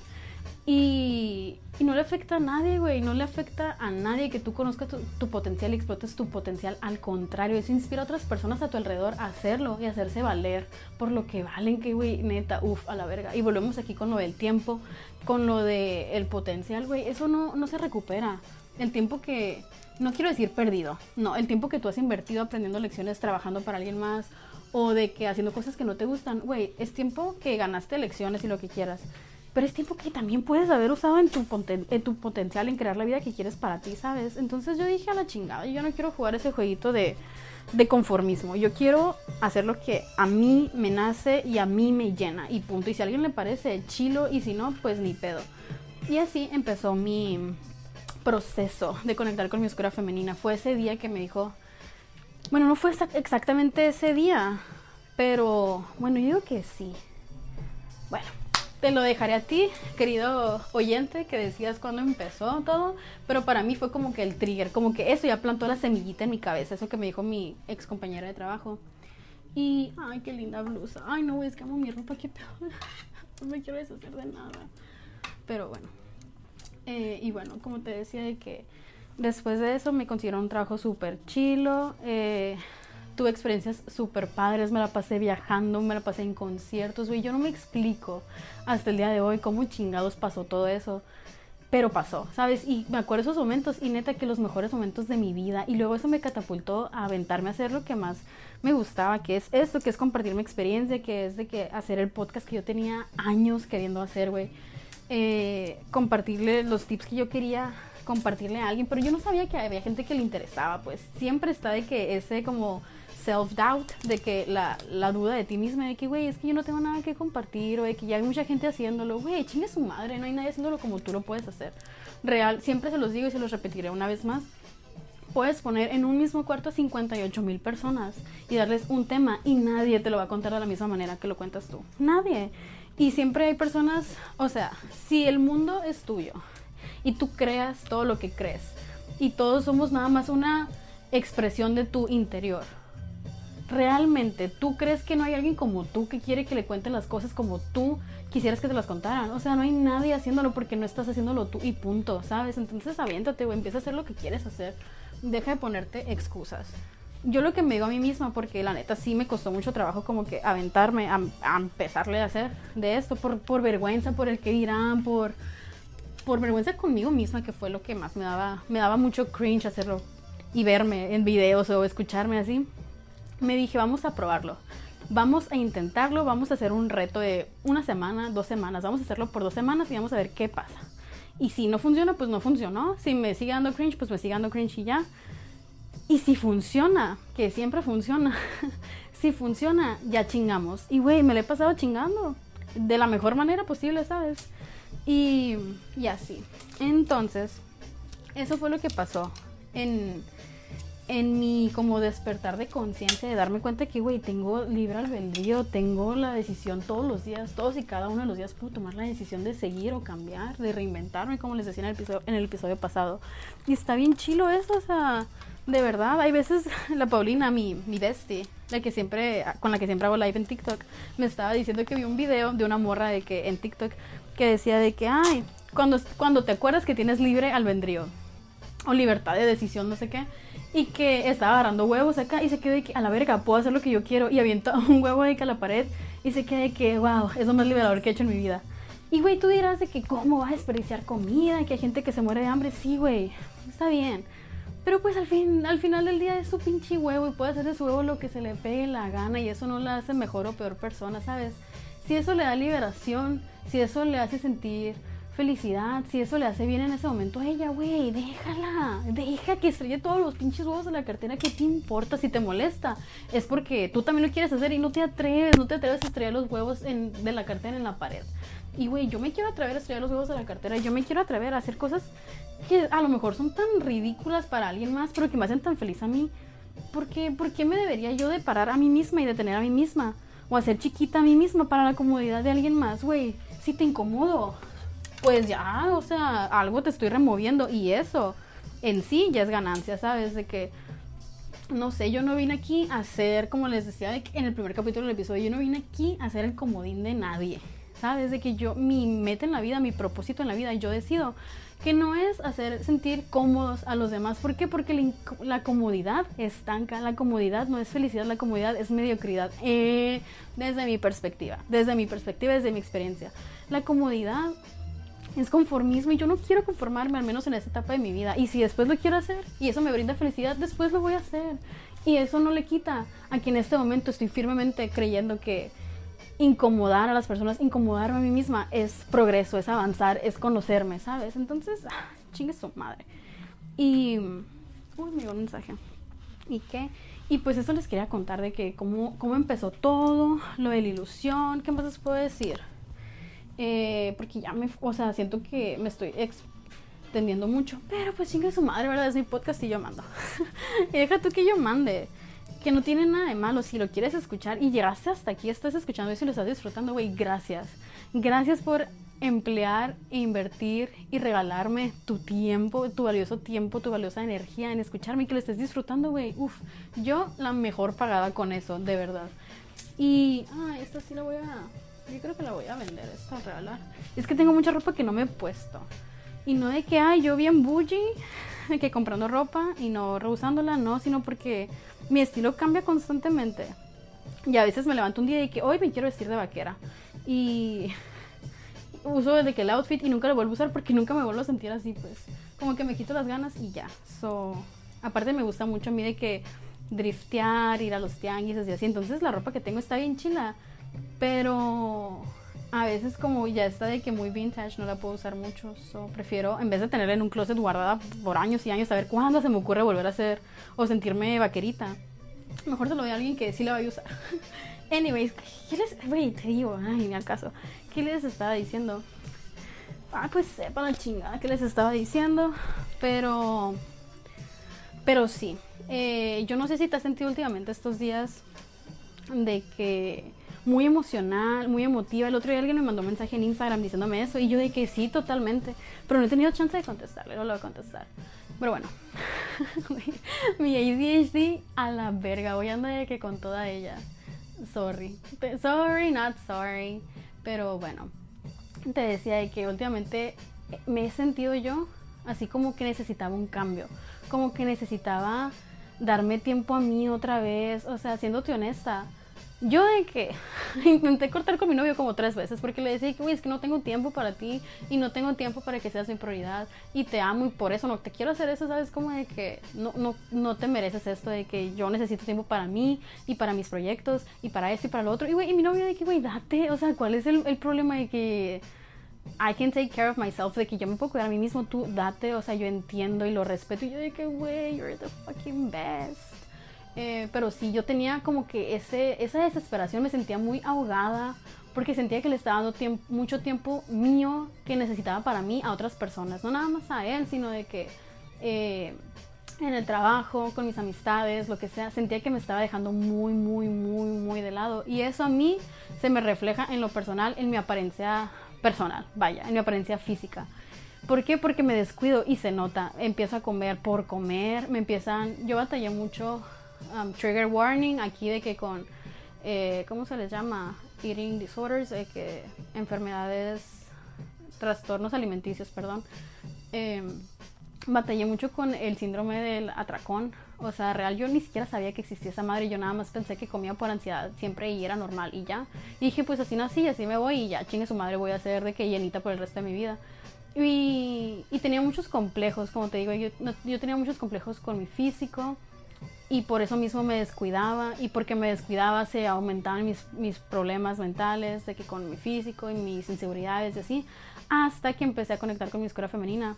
Y, no le afecta a nadie, güey. No le afecta a nadie que tú conozcas tu, potencial y explotes tu potencial. Al contrario, eso inspira a otras personas a tu alrededor a hacerlo y hacerse valer por lo que valen, que, güey, neta, uff, a la verga. Y volvemos aquí con lo del tiempo, con lo del el potencial, güey. Eso no, no se recupera. El tiempo que, no quiero decir perdido, no, el tiempo que tú has invertido aprendiendo lecciones, trabajando para alguien más o de que haciendo cosas que no te gustan, güey, es tiempo que ganaste lecciones y lo que quieras pero es tiempo que también puedes haber usado en tu, en tu potencial, en crear la vida que quieres para ti, ¿sabes? Entonces yo dije a la chingada, yo no quiero jugar ese jueguito de, de conformismo, yo quiero hacer lo que a mí me nace y a mí me llena, y punto. Y si a alguien le parece chilo, y si no, pues ni pedo. Y así empezó mi proceso de conectar con mi oscura femenina. Fue ese día que me dijo, bueno, no fue exactamente ese día, pero bueno, yo digo que sí. Bueno, te lo dejaré a ti, querido oyente, que decías cuándo empezó todo, pero para mí fue como que el trigger, como que eso ya plantó la semillita en mi cabeza, eso que me dijo mi ex compañera de trabajo. Y, ay, qué linda blusa. Ay, no, es que amo mi ropa, qué peor. (laughs) No me quiero deshacer de nada. Pero bueno. Eh, y bueno, como te decía, de que después de eso me consiguieron un trabajo súper chilo. Eh, tuve experiencias súper padres, me la pasé viajando, me la pasé en conciertos, güey, yo no me explico hasta el día de hoy cómo chingados pasó todo eso, pero pasó, ¿sabes? Y me acuerdo esos momentos y neta que los mejores momentos de mi vida y luego eso me catapultó a aventarme a hacer lo que más me gustaba, que es esto, que es compartir mi experiencia, que es de que hacer el podcast que yo tenía años queriendo hacer, güey. Eh, compartirle los tips que yo quería compartirle a alguien, pero yo no sabía que había gente que le interesaba, pues siempre está de que ese como self-doubt, de que la, la, duda de ti misma, de que, güey, es que yo no tengo nada que compartir, o de que ya hay mucha gente haciéndolo, güey, chingue su madre, no hay nadie haciéndolo como tú lo puedes hacer. Real, siempre se los digo y se los repetiré una vez más. Puedes poner en un mismo cuarto a 58 mil personas y darles un tema y nadie te lo va a contar de la misma manera que lo cuentas tú. Nadie. Y siempre hay personas, o sea, si el mundo es tuyo y tú creas todo lo que crees y todos somos nada más una expresión de tu interior realmente tú crees que no hay alguien como tú que quiere que le cuenten las cosas como tú quisieras que te las contaran. O sea, no hay nadie haciéndolo porque no estás haciéndolo tú y punto, ¿sabes? Entonces aviéntate, o empieza a hacer lo que quieres hacer. Deja de ponerte excusas. Yo lo que me digo a mí misma, porque la neta sí me costó mucho trabajo como que aventarme a, empezarle a hacer de esto, por, por vergüenza, por el que dirán, por, por vergüenza conmigo misma, que fue lo que más me daba, me daba mucho cringe hacerlo y verme en videos o escucharme así me dije, vamos a probarlo. Vamos a intentarlo, vamos a hacer un reto de una semana, dos semanas. Vamos a hacerlo por dos semanas y vamos a ver qué pasa. Y si no funciona, pues no funcionó. Si me sigue dando cringe, pues me sigue dando cringe y ya. Y si funciona, que siempre funciona, (laughs) si funciona, ya chingamos. Y güey, me lo he pasado chingando. De la mejor manera posible, ¿sabes? Y, y así. Entonces, eso fue lo que pasó en, en mi como despertar de conciencia, de darme cuenta que, güey, tengo libre albedrío, tengo la decisión todos los días, todos y cada uno de los días puedo tomar la decisión de seguir o cambiar, de reinventarme, como les decía en el episodio, en el episodio pasado. Y está bien chilo eso, o sea, de verdad, hay veces (laughs) la Paulina, mi, mi bestie, la que siempre, con la que siempre hago live en TikTok, me estaba diciendo que vi un video de una morra de que en TikTok que decía de que, ay, cuando, cuando te acuerdas que tienes libre albedrío o libertad de decisión, no sé qué, y que estaba agarrando huevos acá y se quedó de que a la verga, puedo hacer lo que yo quiero y avienta (laughs) un huevo de que a la pared y se queda de que, wow, es lo más liberador que he hecho en mi vida. Y güey, tú dirás de que cómo vas a desperdiciar comida, que hay gente que se muere de hambre, sí, güey, está bien. Pero pues al fin, al final del día es su pinche huevo y puede hacer de su huevo lo que se le pegue la gana y eso no la hace mejor o peor persona, ¿sabes? Si eso le da liberación, si eso le hace sentir felicidad, si eso le hace bien en ese momento a ella, güey, déjala, deja que estrelle todos los pinches huevos de la cartera, ¿qué te importa si te molesta? Es porque tú también lo quieres hacer y no te atreves, no te atreves a estrellar los huevos de la cartera en la pared. Y güey, yo me quiero atrever a estrellar los huevos de la cartera, yo me quiero atrever a hacer cosas que a lo mejor son tan ridículas para alguien más, pero que me hacen tan feliz a mí. ¿Por qué, ¿Por qué me debería yo de parar a mí misma y detener a mí misma? O hacer chiquita a mí misma para la comodidad de alguien más, güey. Si te incomodo, pues ya, o sea, algo te estoy removiendo y eso en sí ya es ganancia, ¿sabes? De que, no sé, yo no vine aquí a ser, como les decía en el primer capítulo del episodio, yo no vine aquí a ser el comodín de nadie, ¿sabes? De que yo, mi meta en la vida, mi propósito en la vida, yo decido que no es hacer sentir cómodos a los demás. ¿Por qué? Porque la, la comodidad estanca, la comodidad no es felicidad, la comodidad es mediocridad. Eh, desde mi perspectiva, desde mi perspectiva, desde mi experiencia. La comodidad es conformismo y yo no quiero conformarme, al menos en esta etapa de mi vida. Y si después lo quiero hacer y eso me brinda felicidad, después lo voy a hacer. Y eso no le quita a que en este momento estoy firmemente creyendo que incomodar a las personas, incomodarme a mí misma es progreso, es avanzar, es conocerme, ¿sabes? Entonces, ah, chingue su madre. Y... Uy, me dio un mensaje. ¿Y qué? Y pues eso les quería contar de que cómo, cómo empezó todo, lo de la ilusión, ¿qué más les puedo decir? Eh, porque ya me, o sea, siento que me estoy extendiendo mucho, pero pues chingue su madre, ¿verdad? Es mi podcast y yo mando. (laughs) y deja tú que yo mande que no tiene nada de malo. Si lo quieres escuchar y llegaste hasta aquí, estás escuchando y lo estás disfrutando, güey, gracias. Gracias por emplear, invertir y regalarme tu tiempo, tu valioso tiempo, tu valiosa energía en escucharme y que lo estés disfrutando, güey. Uf, yo la mejor pagada con eso, de verdad. Y, ah, esta sí la voy a, yo creo que la voy a vender, esta regalar. Es que tengo mucha ropa que no me he puesto. Y no de que, ay, yo bien bougie, (laughs) que comprando ropa y no rehusándola, no, sino porque mi estilo cambia constantemente. Y a veces me levanto un día y que hoy me quiero vestir de vaquera. Y (laughs) uso de que el outfit y nunca lo vuelvo a usar porque nunca me vuelvo a sentir así, pues. Como que me quito las ganas y ya. So, aparte me gusta mucho a mí de que driftear, ir a los tianguis y así. Entonces la ropa que tengo está bien chila. Pero a veces como ya está de que muy vintage no la puedo usar mucho. So, prefiero, en vez de tenerla en un closet guardada por años y años, saber cuándo se me ocurre volver a hacer o sentirme vaquerita. Mejor se lo doy a alguien que sí la vaya a usar. (laughs) Anyways, ¿qué les... Güey, te digo, ay, ni caso. ¿Qué les estaba diciendo? Ah, pues sepa la chingada que les estaba diciendo. Pero... Pero sí. Eh, yo no sé si te has sentido últimamente estos días de que muy emocional, muy emotiva. El otro día alguien me mandó un mensaje en Instagram diciéndome eso y yo de que sí, totalmente. Pero no he tenido chance de contestarle, no lo voy a contestar. Pero bueno, (laughs) mi ADHD a la verga, voy a andar de que con toda ella. Sorry, sorry, not sorry. Pero bueno, te decía de que últimamente me he sentido yo así como que necesitaba un cambio, como que necesitaba darme tiempo a mí otra vez, o sea, siéndote honesta yo de que (laughs) intenté cortar con mi novio como tres veces porque le decía que, güey, es que no tengo tiempo para ti y no tengo tiempo para que seas mi prioridad y te amo y por eso no te quiero hacer eso, ¿sabes? Como de que no, no, no te mereces esto de que yo necesito tiempo para mí y para mis proyectos y para esto y para lo otro. Y, güey, y mi novio de que, güey, date, o sea, ¿cuál es el, el problema de que... I can take care of myself, de que yo me puedo cuidar a mí mismo, tú date, o sea, yo entiendo y lo respeto. Y yo de que, güey, you're the fucking best. Eh, pero sí, yo tenía como que ese, esa desesperación, me sentía muy ahogada porque sentía que le estaba dando tiempo, mucho tiempo mío que necesitaba para mí a otras personas, no nada más a él, sino de que eh, en el trabajo, con mis amistades, lo que sea, sentía que me estaba dejando muy, muy, muy, muy de lado. Y eso a mí se me refleja en lo personal, en mi apariencia personal, vaya, en mi apariencia física. ¿Por qué? Porque me descuido y se nota. Empiezo a comer por comer, me empiezan, yo batallé mucho Um, trigger warning aquí de que con, eh, ¿cómo se les llama? Eating disorders, de que enfermedades, trastornos alimenticios, perdón. Em, batallé mucho con el síndrome del atracón. O sea, real, yo ni siquiera sabía que existía esa madre. Yo nada más pensé que comía por ansiedad siempre y era normal y ya. Y dije, pues así nací, así me voy y ya, chingue su madre, voy a ser de que llenita por el resto de mi vida. Y, y tenía muchos complejos, como te digo, yo, yo tenía muchos complejos con mi físico y por eso mismo me descuidaba y porque me descuidaba se aumentaban mis, mis problemas mentales, de que con mi físico y mis inseguridades y así, hasta que empecé a conectar con mi escuela femenina.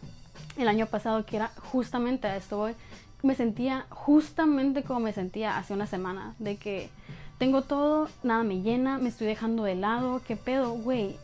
El año pasado, que era justamente a esto voy, me sentía justamente como me sentía hace una semana, de que tengo todo, nada me llena, me estoy dejando de lado, qué pedo, güey,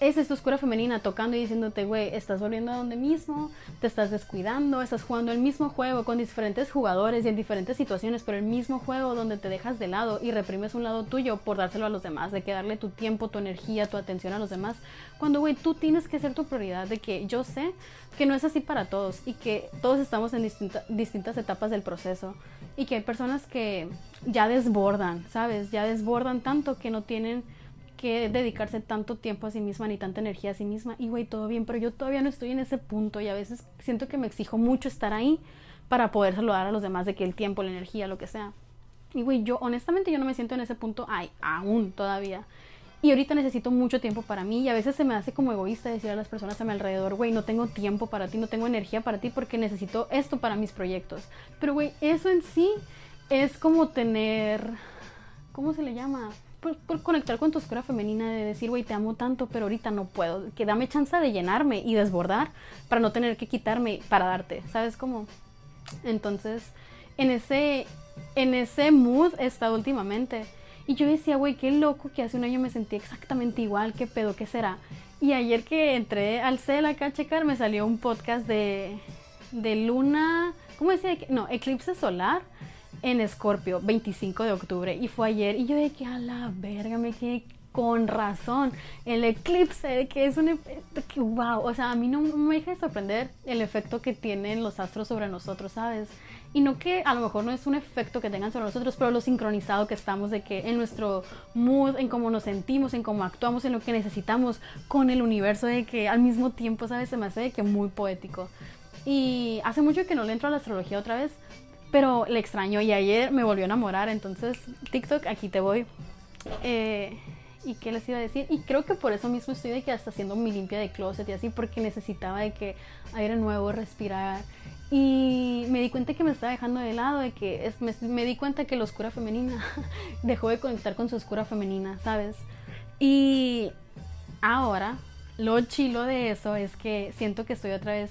es esta oscura femenina tocando y diciéndote, güey, estás volviendo a donde mismo, te estás descuidando, estás jugando el mismo juego con diferentes jugadores y en diferentes situaciones, pero el mismo juego donde te dejas de lado y reprimes un lado tuyo por dárselo a los demás, de que darle tu tiempo, tu energía, tu atención a los demás. Cuando, güey, tú tienes que ser tu prioridad, de que yo sé que no es así para todos y que todos estamos en distintas etapas del proceso y que hay personas que ya desbordan, ¿sabes? Ya desbordan tanto que no tienen que dedicarse tanto tiempo a sí misma ni tanta energía a sí misma. Y güey, todo bien, pero yo todavía no estoy en ese punto y a veces siento que me exijo mucho estar ahí para poder saludar a los demás de que el tiempo, la energía, lo que sea. Y güey, yo honestamente yo no me siento en ese punto ay, aún todavía. Y ahorita necesito mucho tiempo para mí y a veces se me hace como egoísta decir a las personas a mi alrededor, güey, no tengo tiempo para ti, no tengo energía para ti porque necesito esto para mis proyectos. Pero güey, eso en sí es como tener, ¿cómo se le llama? Por, conectar con tu oscura femenina, de decir, güey, te amo tanto, pero ahorita no puedo. Que dame chance de llenarme y desbordar para no tener que quitarme para darte. ¿Sabes cómo? Entonces, en ese, en ese mood he estado últimamente. Y yo decía, güey, qué loco que hace un año me sentí exactamente igual, qué pedo, qué será. Y ayer que entré al CEL acá a checar, me salió un podcast de, de Luna, ¿cómo decía? No, eclipse solar en Escorpio, 25 de octubre. Y fue ayer. Y yo de que a la verga me quedé con razón. El eclipse, que es un que wow. O sea, a mí no, me deja de sorprender el efecto que tienen los astros sobre nosotros, ¿sabes? Y no que a lo mejor no es un efecto que tengan sobre nosotros, pero lo sincronizado que estamos de que en nuestro mood, en cómo nos sentimos, en cómo actuamos, en lo que necesitamos con el universo, de que al mismo tiempo, ¿sabes? Se me hace de que muy poético. Y hace mucho que no le entro a la astrología otra vez, pero le extraño y ayer me volvió a enamorar, entonces TikTok, aquí te voy. Eh, ¿Y qué les iba a decir? Y creo que por eso mismo estoy de que hasta haciendo mi limpia de closet y así, porque necesitaba de que aire nuevo, respirar. Y me di cuenta que me estaba dejando de lado, de que es, me, me, di cuenta que la oscura femenina (laughs) dejó de conectar con su oscura femenina, ¿sabes? Y ahora, lo chilo de eso es que siento que estoy otra vez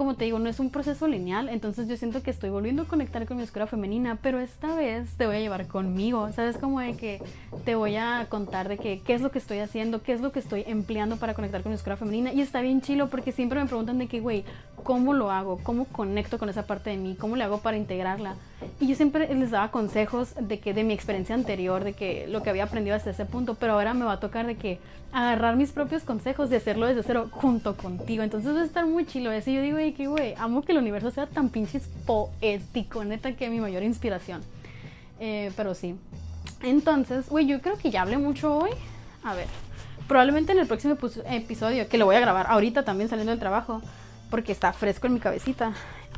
como te digo, no es un proceso lineal, entonces yo siento que estoy volviendo a conectar con mi oscura femenina, pero esta vez te voy a llevar conmigo, ¿sabes? Como de que te voy a contar de que, qué es lo que estoy haciendo, qué es lo que estoy empleando para conectar con mi oscura femenina, y está bien chilo porque siempre me preguntan de que, güey, ¿cómo lo hago? ¿Cómo conecto con esa parte de mí? ¿Cómo le hago para integrarla? Y yo siempre les daba consejos de que de mi experiencia anterior, de que lo que había aprendido hasta ese punto, pero ahora me va a tocar de que agarrar mis propios consejos, de hacerlo desde cero junto contigo, entonces va a estar muy chilo eso, y yo digo, que, güey, amo que el universo sea tan pinches poético, neta, que mi mayor inspiración. Eh, pero sí. Entonces, güey, yo creo que ya hablé mucho hoy. A ver, probablemente en el próximo episodio, que lo voy a grabar ahorita también saliendo del trabajo, porque está fresco en mi cabecita,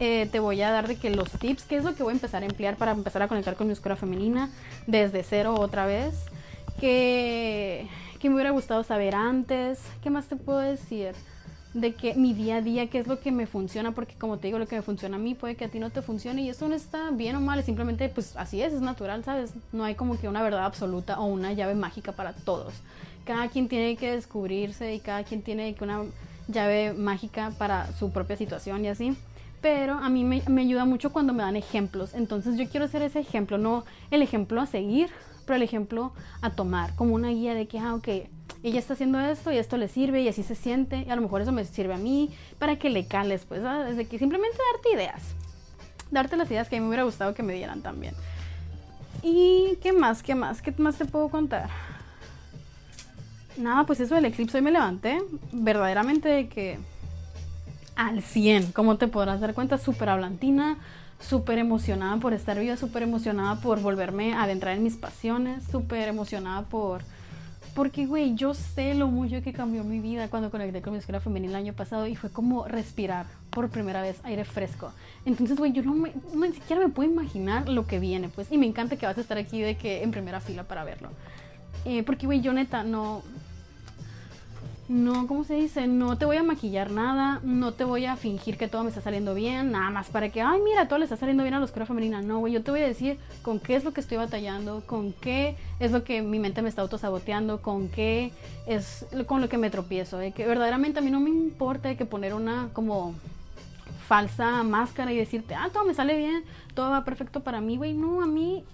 eh, te voy a dar de que los tips, qué es lo que voy a empezar a emplear para empezar a conectar con mi oscura femenina desde cero otra vez. Que, que me hubiera gustado saber antes. ¿Qué más te puedo decir? de que mi día a día, qué es lo que me funciona, porque como te digo, lo que me funciona a mí puede que a ti no te funcione y eso no está bien o mal, simplemente pues así es, es natural, ¿sabes? No hay como que una verdad absoluta o una llave mágica para todos. Cada quien tiene que descubrirse y cada quien tiene que una llave mágica para su propia situación y así. Pero a mí me, ayuda mucho cuando me dan ejemplos. Entonces yo quiero ser ese ejemplo, no el ejemplo a seguir, pero el ejemplo a tomar, como una guía de que, ah, ok, ella está haciendo esto y esto le sirbe y así se siente, y a lo mejor eso me sirve a mí para que le cales, pues, desde que simplemente darte ideas, darte las ideas que a mí me hubiera gustado que me dieran también. ¿Y qué más? ¿Qué más? ¿Qué más te puedo contar? Nada, pues eso del eclipse hoy me levanté verdaderamente de que al 100, como te podrás dar cuenta, súper hablantina, súper emocionada por estar viva, súper emocionada por volverme a adentrar en mis pasiones, súper emocionada por porque, güey, yo sé lo mucho que cambió mi vida cuando conecté con mi escuela femenina el año pasado y fue como respirar por primera vez aire fresco. Entonces, güey, yo no, me, ni siquiera me puedo imaginar lo que viene, pues. Y me encanta que vas a estar aquí de que en primera fila para verlo. Eh, porque, güey, yo neta no, no, ¿cómo se dice? No te voy a maquillar nada, no te voy a fingir que todo me está saliendo bien, nada más para que, ay, mira, todo le está saliendo bien a la oscura femenina. No, güey, yo te voy a decir con qué es lo que estoy batallando, con qué es lo que mi mente me está autosaboteando, con qué es con lo que me tropiezo. Que verdaderamente a mí no me importa que poner una como falsa máscara y decirte, ah, todo me sale bien, todo va perfecto para mí, güey. No, a mí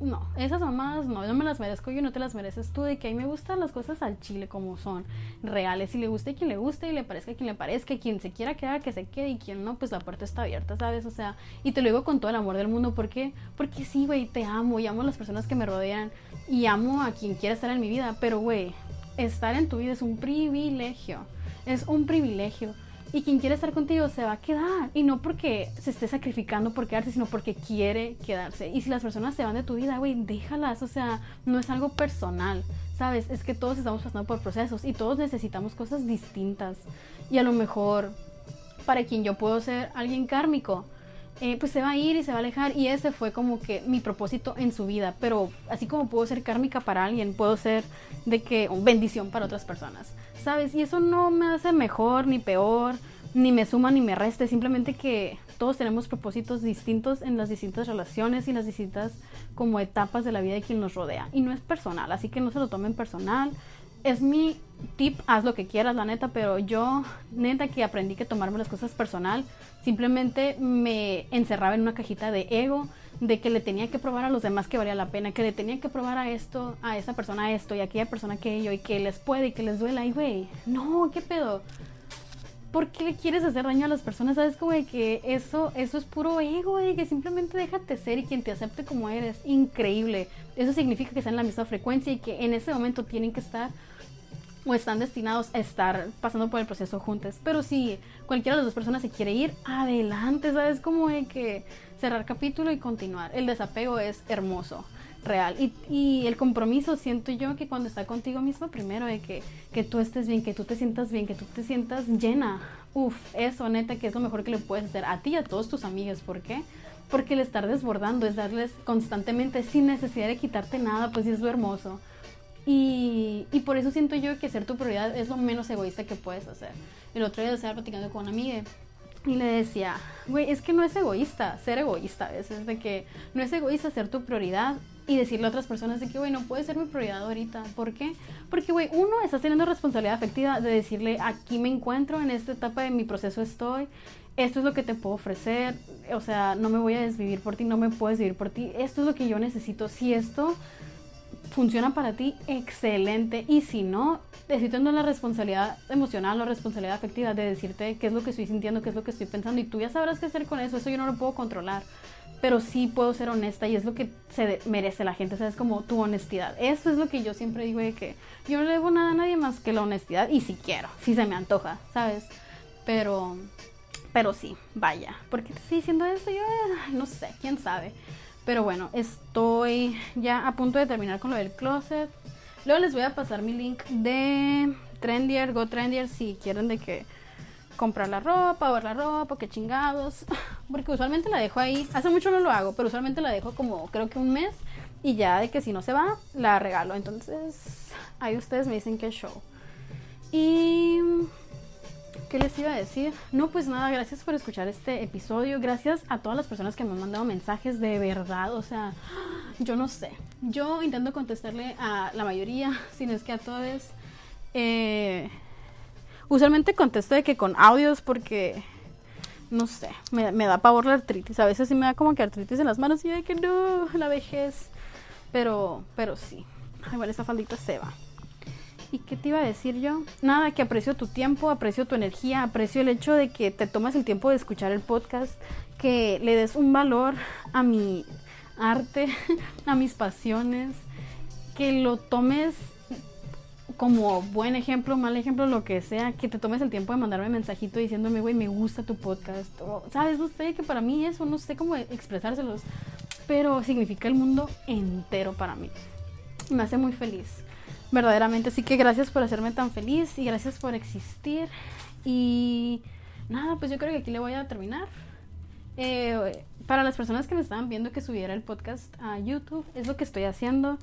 no, esas mamadas no, yo me las merezco yo, no te las mereces tú, de que a mí me gustan las cosas al chile como son, reales, si le guste a quien le guste y le parezca a quien le parezca, quien se quiera quedar, que se quede y quien no, pues la puerta está abierta, ¿sabes? O sea, y te lo digo con todo el amor del mundo, ¿por qué? Porque sí, güey, te amo y amo a las personas que me rodean y amo a quien quiera estar en mi vida, pero güey, estar en tu vida es un privilegio, es un privilegio y quien quiere estar contigo se va a quedar. Y no porque se esté sacrificando por quedarse, sino porque quiere quedarse. Y si las personas se van de tu vida, güey, déjalas. O sea, no es algo personal. ¿Sabes? Es que todos estamos pasando por procesos y todos necesitamos cosas distintas. Y a lo mejor, para quien yo puedo ser alguien kármico, eh, pues se va a ir y se va a alejar. Y ese fue como que mi propósito en su vida. Pero así como puedo ser kármica para alguien, puedo ser de que bendición para otras personas. ¿Sabes? Y eso no me hace mejor ni peor, ni me suma ni me reste. Simplemente que todos tenemos propósitos distintos en las distintas relaciones y las distintas como etapas de la vida de quien nos rodea. Y no es personal, así que no se lo tomen personal. Es mi tip, haz lo que quieras, la neta, pero yo, neta, que aprendí que tomarme las cosas personal, simplemente me encerraba en una cajita de ego, de que le tenía que probar a los demás que valía la pena, que le tenía que probar a esto, a esa persona esto y a aquella persona aquello, y que les puede y que les duela, y güey, no, ¿qué pedo? ¿por qué le quieres hacer daño a las personas? ¿Sabes? Como de que eso, eso es puro ego, de que simplemente déjate ser y quien te acepte como eres. Increíble. Eso significa que están en la misma frecuencia y que en ese momento tienen que estar o están destinados a estar pasando por el proceso juntos. Pero si cualquiera de las dos personas se quiere ir, adelante, ¿sabes? Como de que cerrar capítulo y continuar. El desapego es hermoso real. Y, el compromiso siento yo que cuando está contigo mismo, primero de que, que tú estés bien, que tú te sientas bien, que tú te sientas llena. Uf, eso neta que es lo mejor que le puedes hacer a ti y a todos tus amigos. ¿Por qué? Porque el estar desbordando es darles constantemente sin necesidad de quitarte nada, pues es lo hermoso. Y, y, por eso siento yo que ser tu prioridad es lo menos egoísta que puedes hacer. El otro día estaba platicando con una amiga y le decía, güey, es que no es egoísta ser egoísta a veces, de que no es egoísta ser tu prioridad y decirle a otras personas de que, güey, no puede ser mi prioridad ahorita. ¿Por qué? Porque, güey, uno, estás teniendo responsabilidad afectiva de decirle, aquí me encuentro, en esta etapa de mi proceso estoy, esto es lo que te puedo ofrecer, o sea, no me voy a desvivir por ti, no me puedes vivir por ti, esto es lo que yo necesito. Si esto funciona para ti, excelente. Y si no, estoy teniendo la responsabilidad emocional o responsabilidad afectiva de decirte qué es lo que estoy sintiendo, qué es lo que estoy pensando, y tú ya sabrás qué hacer con eso, eso yo no lo puedo controlar pero sí puedo ser honesta y es lo que se merece la gente, ¿sabes? Como tu honestidad. Eso es lo que yo siempre digo de que yo no le debo nada a nadie más que la honestidad y si quiero, si se me antoja, ¿sabes? Pero, pero sí, vaya. ¿Por qué te estoy diciendo esto? Yo no sé, quién sabe. Pero bueno, estoy ya a punto de terminar con lo del closet. Luego les voy a pasar mi link de Trendier, Go Trendier, si quieren de que comprar la ropa, ver la ropa, qué chingados. (laughs) Porque usualmente la dejo ahí. Hace mucho no lo hago, pero usualmente la dejo como creo que un mes. Y ya de que si no se va, la regalo. Entonces, ahí ustedes me dicen qué show. Y. ¿Qué les iba a decir? No, pues nada, gracias por escuchar este episodio. Gracias a todas las personas que me han mandado mensajes de verdad. O sea, yo no sé. Yo intento contestarle a la mayoría, (laughs) si no es que a todos. Eh, Usualmente contesto de que con audios porque, no sé, me, da pavor la artritis. A veces sí me da como que artritis en las manos y de que no, la vejez. Pero, pero sí. Ay, bueno, esta faldita se va. ¿Y qué te iba a decir yo? Nada, que aprecio tu tiempo, aprecio tu energía, aprecio el hecho de que te tomas el tiempo de escuchar el podcast, que le des un valor a mi arte, (laughs) a mis pasiones, que lo tomes como buen ejemplo, mal ejemplo, lo que sea, que te tomes el tiempo de mandarme mensajito diciéndome, güey, me gusta tu podcast. O, ¿Sabes? No sé, que para mí eso, no sé cómo expresárselos, pero significa el mundo entero para mí. Me hace muy feliz, verdaderamente. Así que gracias por hacerme tan feliz y gracias por existir. Y nada, pues yo creo que aquí le voy a terminar. Eh, para las personas que me estaban viendo que subiera el podcast a YouTube, es lo que estoy haciendo.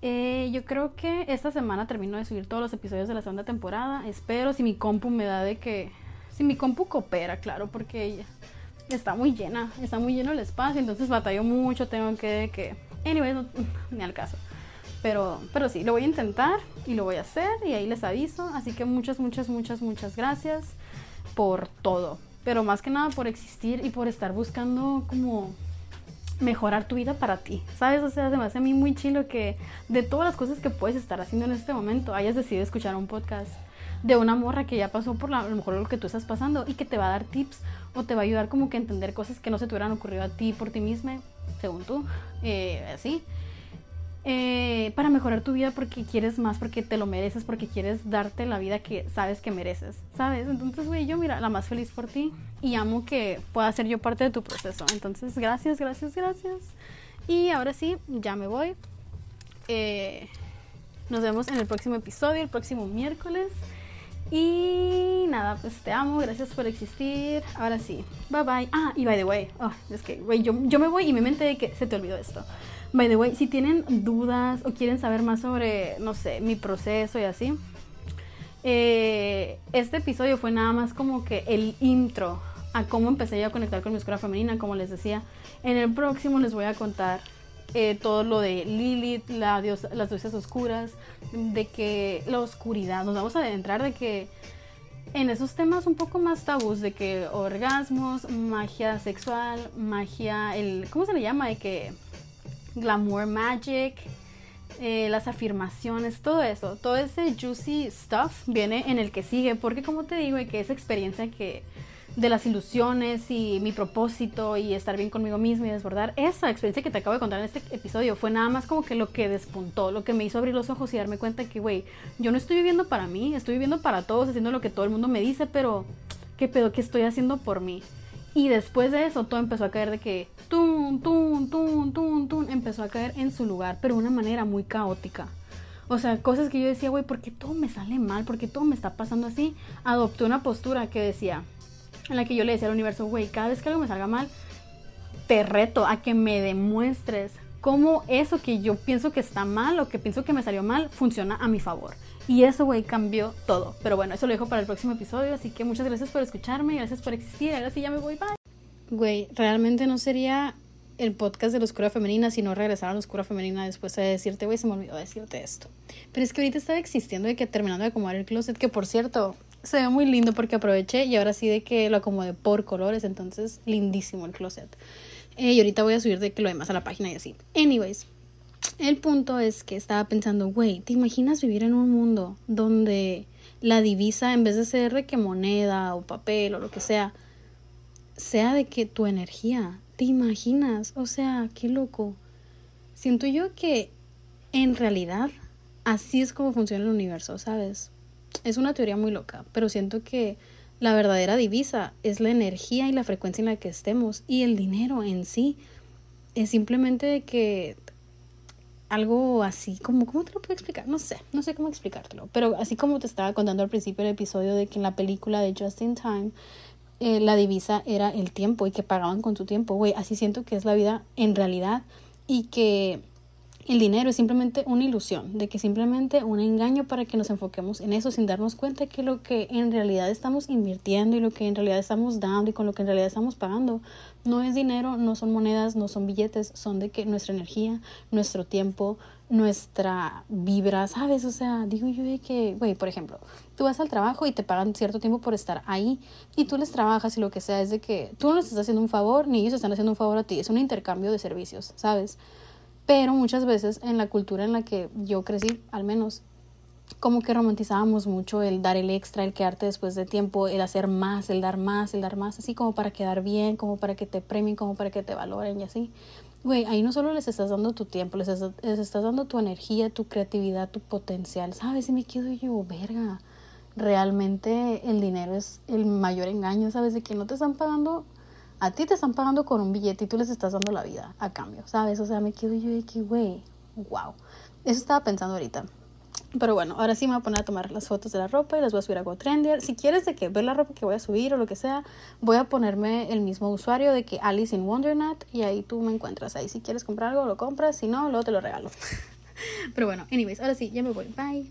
Eh, yo creo que esta semana termino de subir todos los episodios de la segunda temporada. Espero si mi compu me da de que... Si mi compu coopera, claro, porque está muy llena, está muy lleno el espacio, entonces batallo mucho, tengo que... que anyway, no, (laughs) ni al caso. Pero, pero sí, lo voy a intentar y lo voy a hacer y ahí les aviso. Así que muchas, muchas, muchas, muchas gracias por todo. Pero más que nada por existir y por estar buscando como mejorar tu vida para ti, ¿sabes? O sea, se me hace a mí muy chilo que de todas las cosas que puedes estar haciendo en este momento, hayas decidido escuchar un podcast de una morra que ya pasó por lo mejor lo que tú estás pasando y que te va a dar tips o te va a ayudar como que a entender cosas que no se te hubieran ocurrido a ti por ti misma, según tú, eh, así. Eh, para mejorar tu vida porque quieres más, porque te lo mereces, porque quieres darte la vida que sabes que mereces, ¿sabes? Entonces, güey, yo mira, la más feliz por ti y amo que pueda ser yo parte de tu proceso. Entonces, gracias, gracias, gracias. Y ahora sí, ya me voy. Eh, nos vemos en el próximo episodio, el próximo miércoles. Y nada, pues te amo, gracias por existir. Ahora sí, bye bye. Ah, y by the way, oh, es que, güey, yo, yo me voy y me mente de que se te olvidó esto. By the way, si tienen dudas o quieren saber más sobre, no sé, mi proceso y así, eh, este episodio fue nada más como que el intro a cómo empecé yo a conectar con mi oscura femenina, como les decía. En el próximo les voy a contar eh, todo lo de Lilith, las diosas oscuras, de que la oscuridad, nos vamos a adentrar de que en esos temas un poco más tabús, de que orgasmos, magia sexual, magia, el, ¿cómo se le llama? De que glamour magic, eh, las afirmaciones, todo eso, todo ese juicy stuff viene en el que sigue, porque como te digo, que esa experiencia que de las ilusiones y mi propósito y estar bien conmigo mismo y desbordar, esa experiencia que te acabo de contar en este episodio fue nada más como que lo que despuntó, lo que me hizo abrir los ojos y darme cuenta que, güey, yo no estoy viviendo para mí, estoy viviendo para todos, haciendo lo que todo el mundo me dice, pero ¿qué pedo que estoy haciendo por mí? Y después de eso todo empezó a caer de que, tum, tum, tum, tum, tum, empezó a caer en su lugar, pero de una manera muy caótica. O sea, cosas que yo decía, güey, ¿por qué todo me sale mal? ¿Por qué todo me está pasando así? Adopté una postura que decía, en la que yo le decía al universo, güey, cada vez que algo me salga mal, te reto a que me demuestres cómo eso que yo pienso que está mal o que pienso que me salió mal funciona a mi favor. Y eso, güey, cambió todo. Pero bueno, eso lo dejo para el próximo episodio. Así que muchas gracias por escucharme, gracias por existir. Ahora sí ya me voy, bye. Güey, realmente no sería el podcast de la oscura femenina si no regresara a la oscura femenina después de decirte, güey, se me olvidó decirte esto. Pero es que ahorita estaba existiendo de que terminando de acomodar el closet, que por cierto, se ve muy lindo porque aproveché y ahora sí de que lo acomodé por colores, entonces lindísimo el closet. Eh, y ahorita voy a subir de que lo demás a la página y así. Anyways, el punto es que estaba pensando, güey, ¿te imaginas vivir en un mundo donde la divisa, en vez de ser que moneda o papel o lo que sea, sea de que tu energía, ¿te imaginas? O sea, qué loco. Siento yo que en realidad así es como funciona el universo, ¿sabes? es una teoría muy loca, pero siento que la verdadera divisa es la energía y la frecuencia en la que estemos y el dinero en sí es simplemente que algo así como cómo te lo puedo explicar no sé no sé cómo explicártelo pero así como te estaba contando al principio del episodio de que en la película de Just in Time eh, la divisa era el tiempo y que pagaban con su tiempo. Güey así siento que es la vida en realidad y que el dinero es simplemente una ilusión, de que simplemente un engaño para que nos enfoquemos en eso sin darnos cuenta que lo que en realidad estamos invirtiendo y lo que en realidad estamos dando y con lo que en realidad estamos pagando no es dinero, no son monedas, no son billetes, son de que nuestra energía, nuestro tiempo, nuestra vibra, ¿sabes? O sea, digo yo de que, güey, por ejemplo, tú vas al trabajo y te pagan cierto tiempo por estar ahí y tú les trabajas y lo que sea, es de que tú no les estás haciendo un favor ni ellos están haciendo un favor a ti, es un intercambio de servicios, ¿sabes? Pero muchas veces en la cultura en la que yo crecí, al menos, como que romantizábamos mucho el dar el extra, el quedarte después de tiempo, el hacer más, el dar más, el dar más, así como para quedar bien, como para que te premien, como para que te valoren y así. Güey, ahí no solo les estás dando tu tiempo, les estás, les estás dando tu energía, tu creatividad, tu potencial, ¿sabes? Y me quedo yo, verga, realmente el dinero es el mayor engaño, ¿sabes? De que no te están pagando a ti te están pagando con un billete y tú les estás dando la vida a cambio, ¿sabes? O sea, me quedo yo de que, güey, wow. Eso estaba pensando ahorita. Pero bueno, ahora sí me voy a poner a tomar las fotos de la ropa y las voy a subir a GoTrendier. Si quieres de que ver la ropa que voy a subir o lo que sea, voy a ponerme el mismo usuario de que Alice in Wonderland y ahí tú me encuentras. Ahí si quieres comprar algo, lo compras. Si no, luego te lo regalo. (laughs) Pero bueno, anyways, ahora sí, ya me voy. Bye.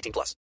18 plus.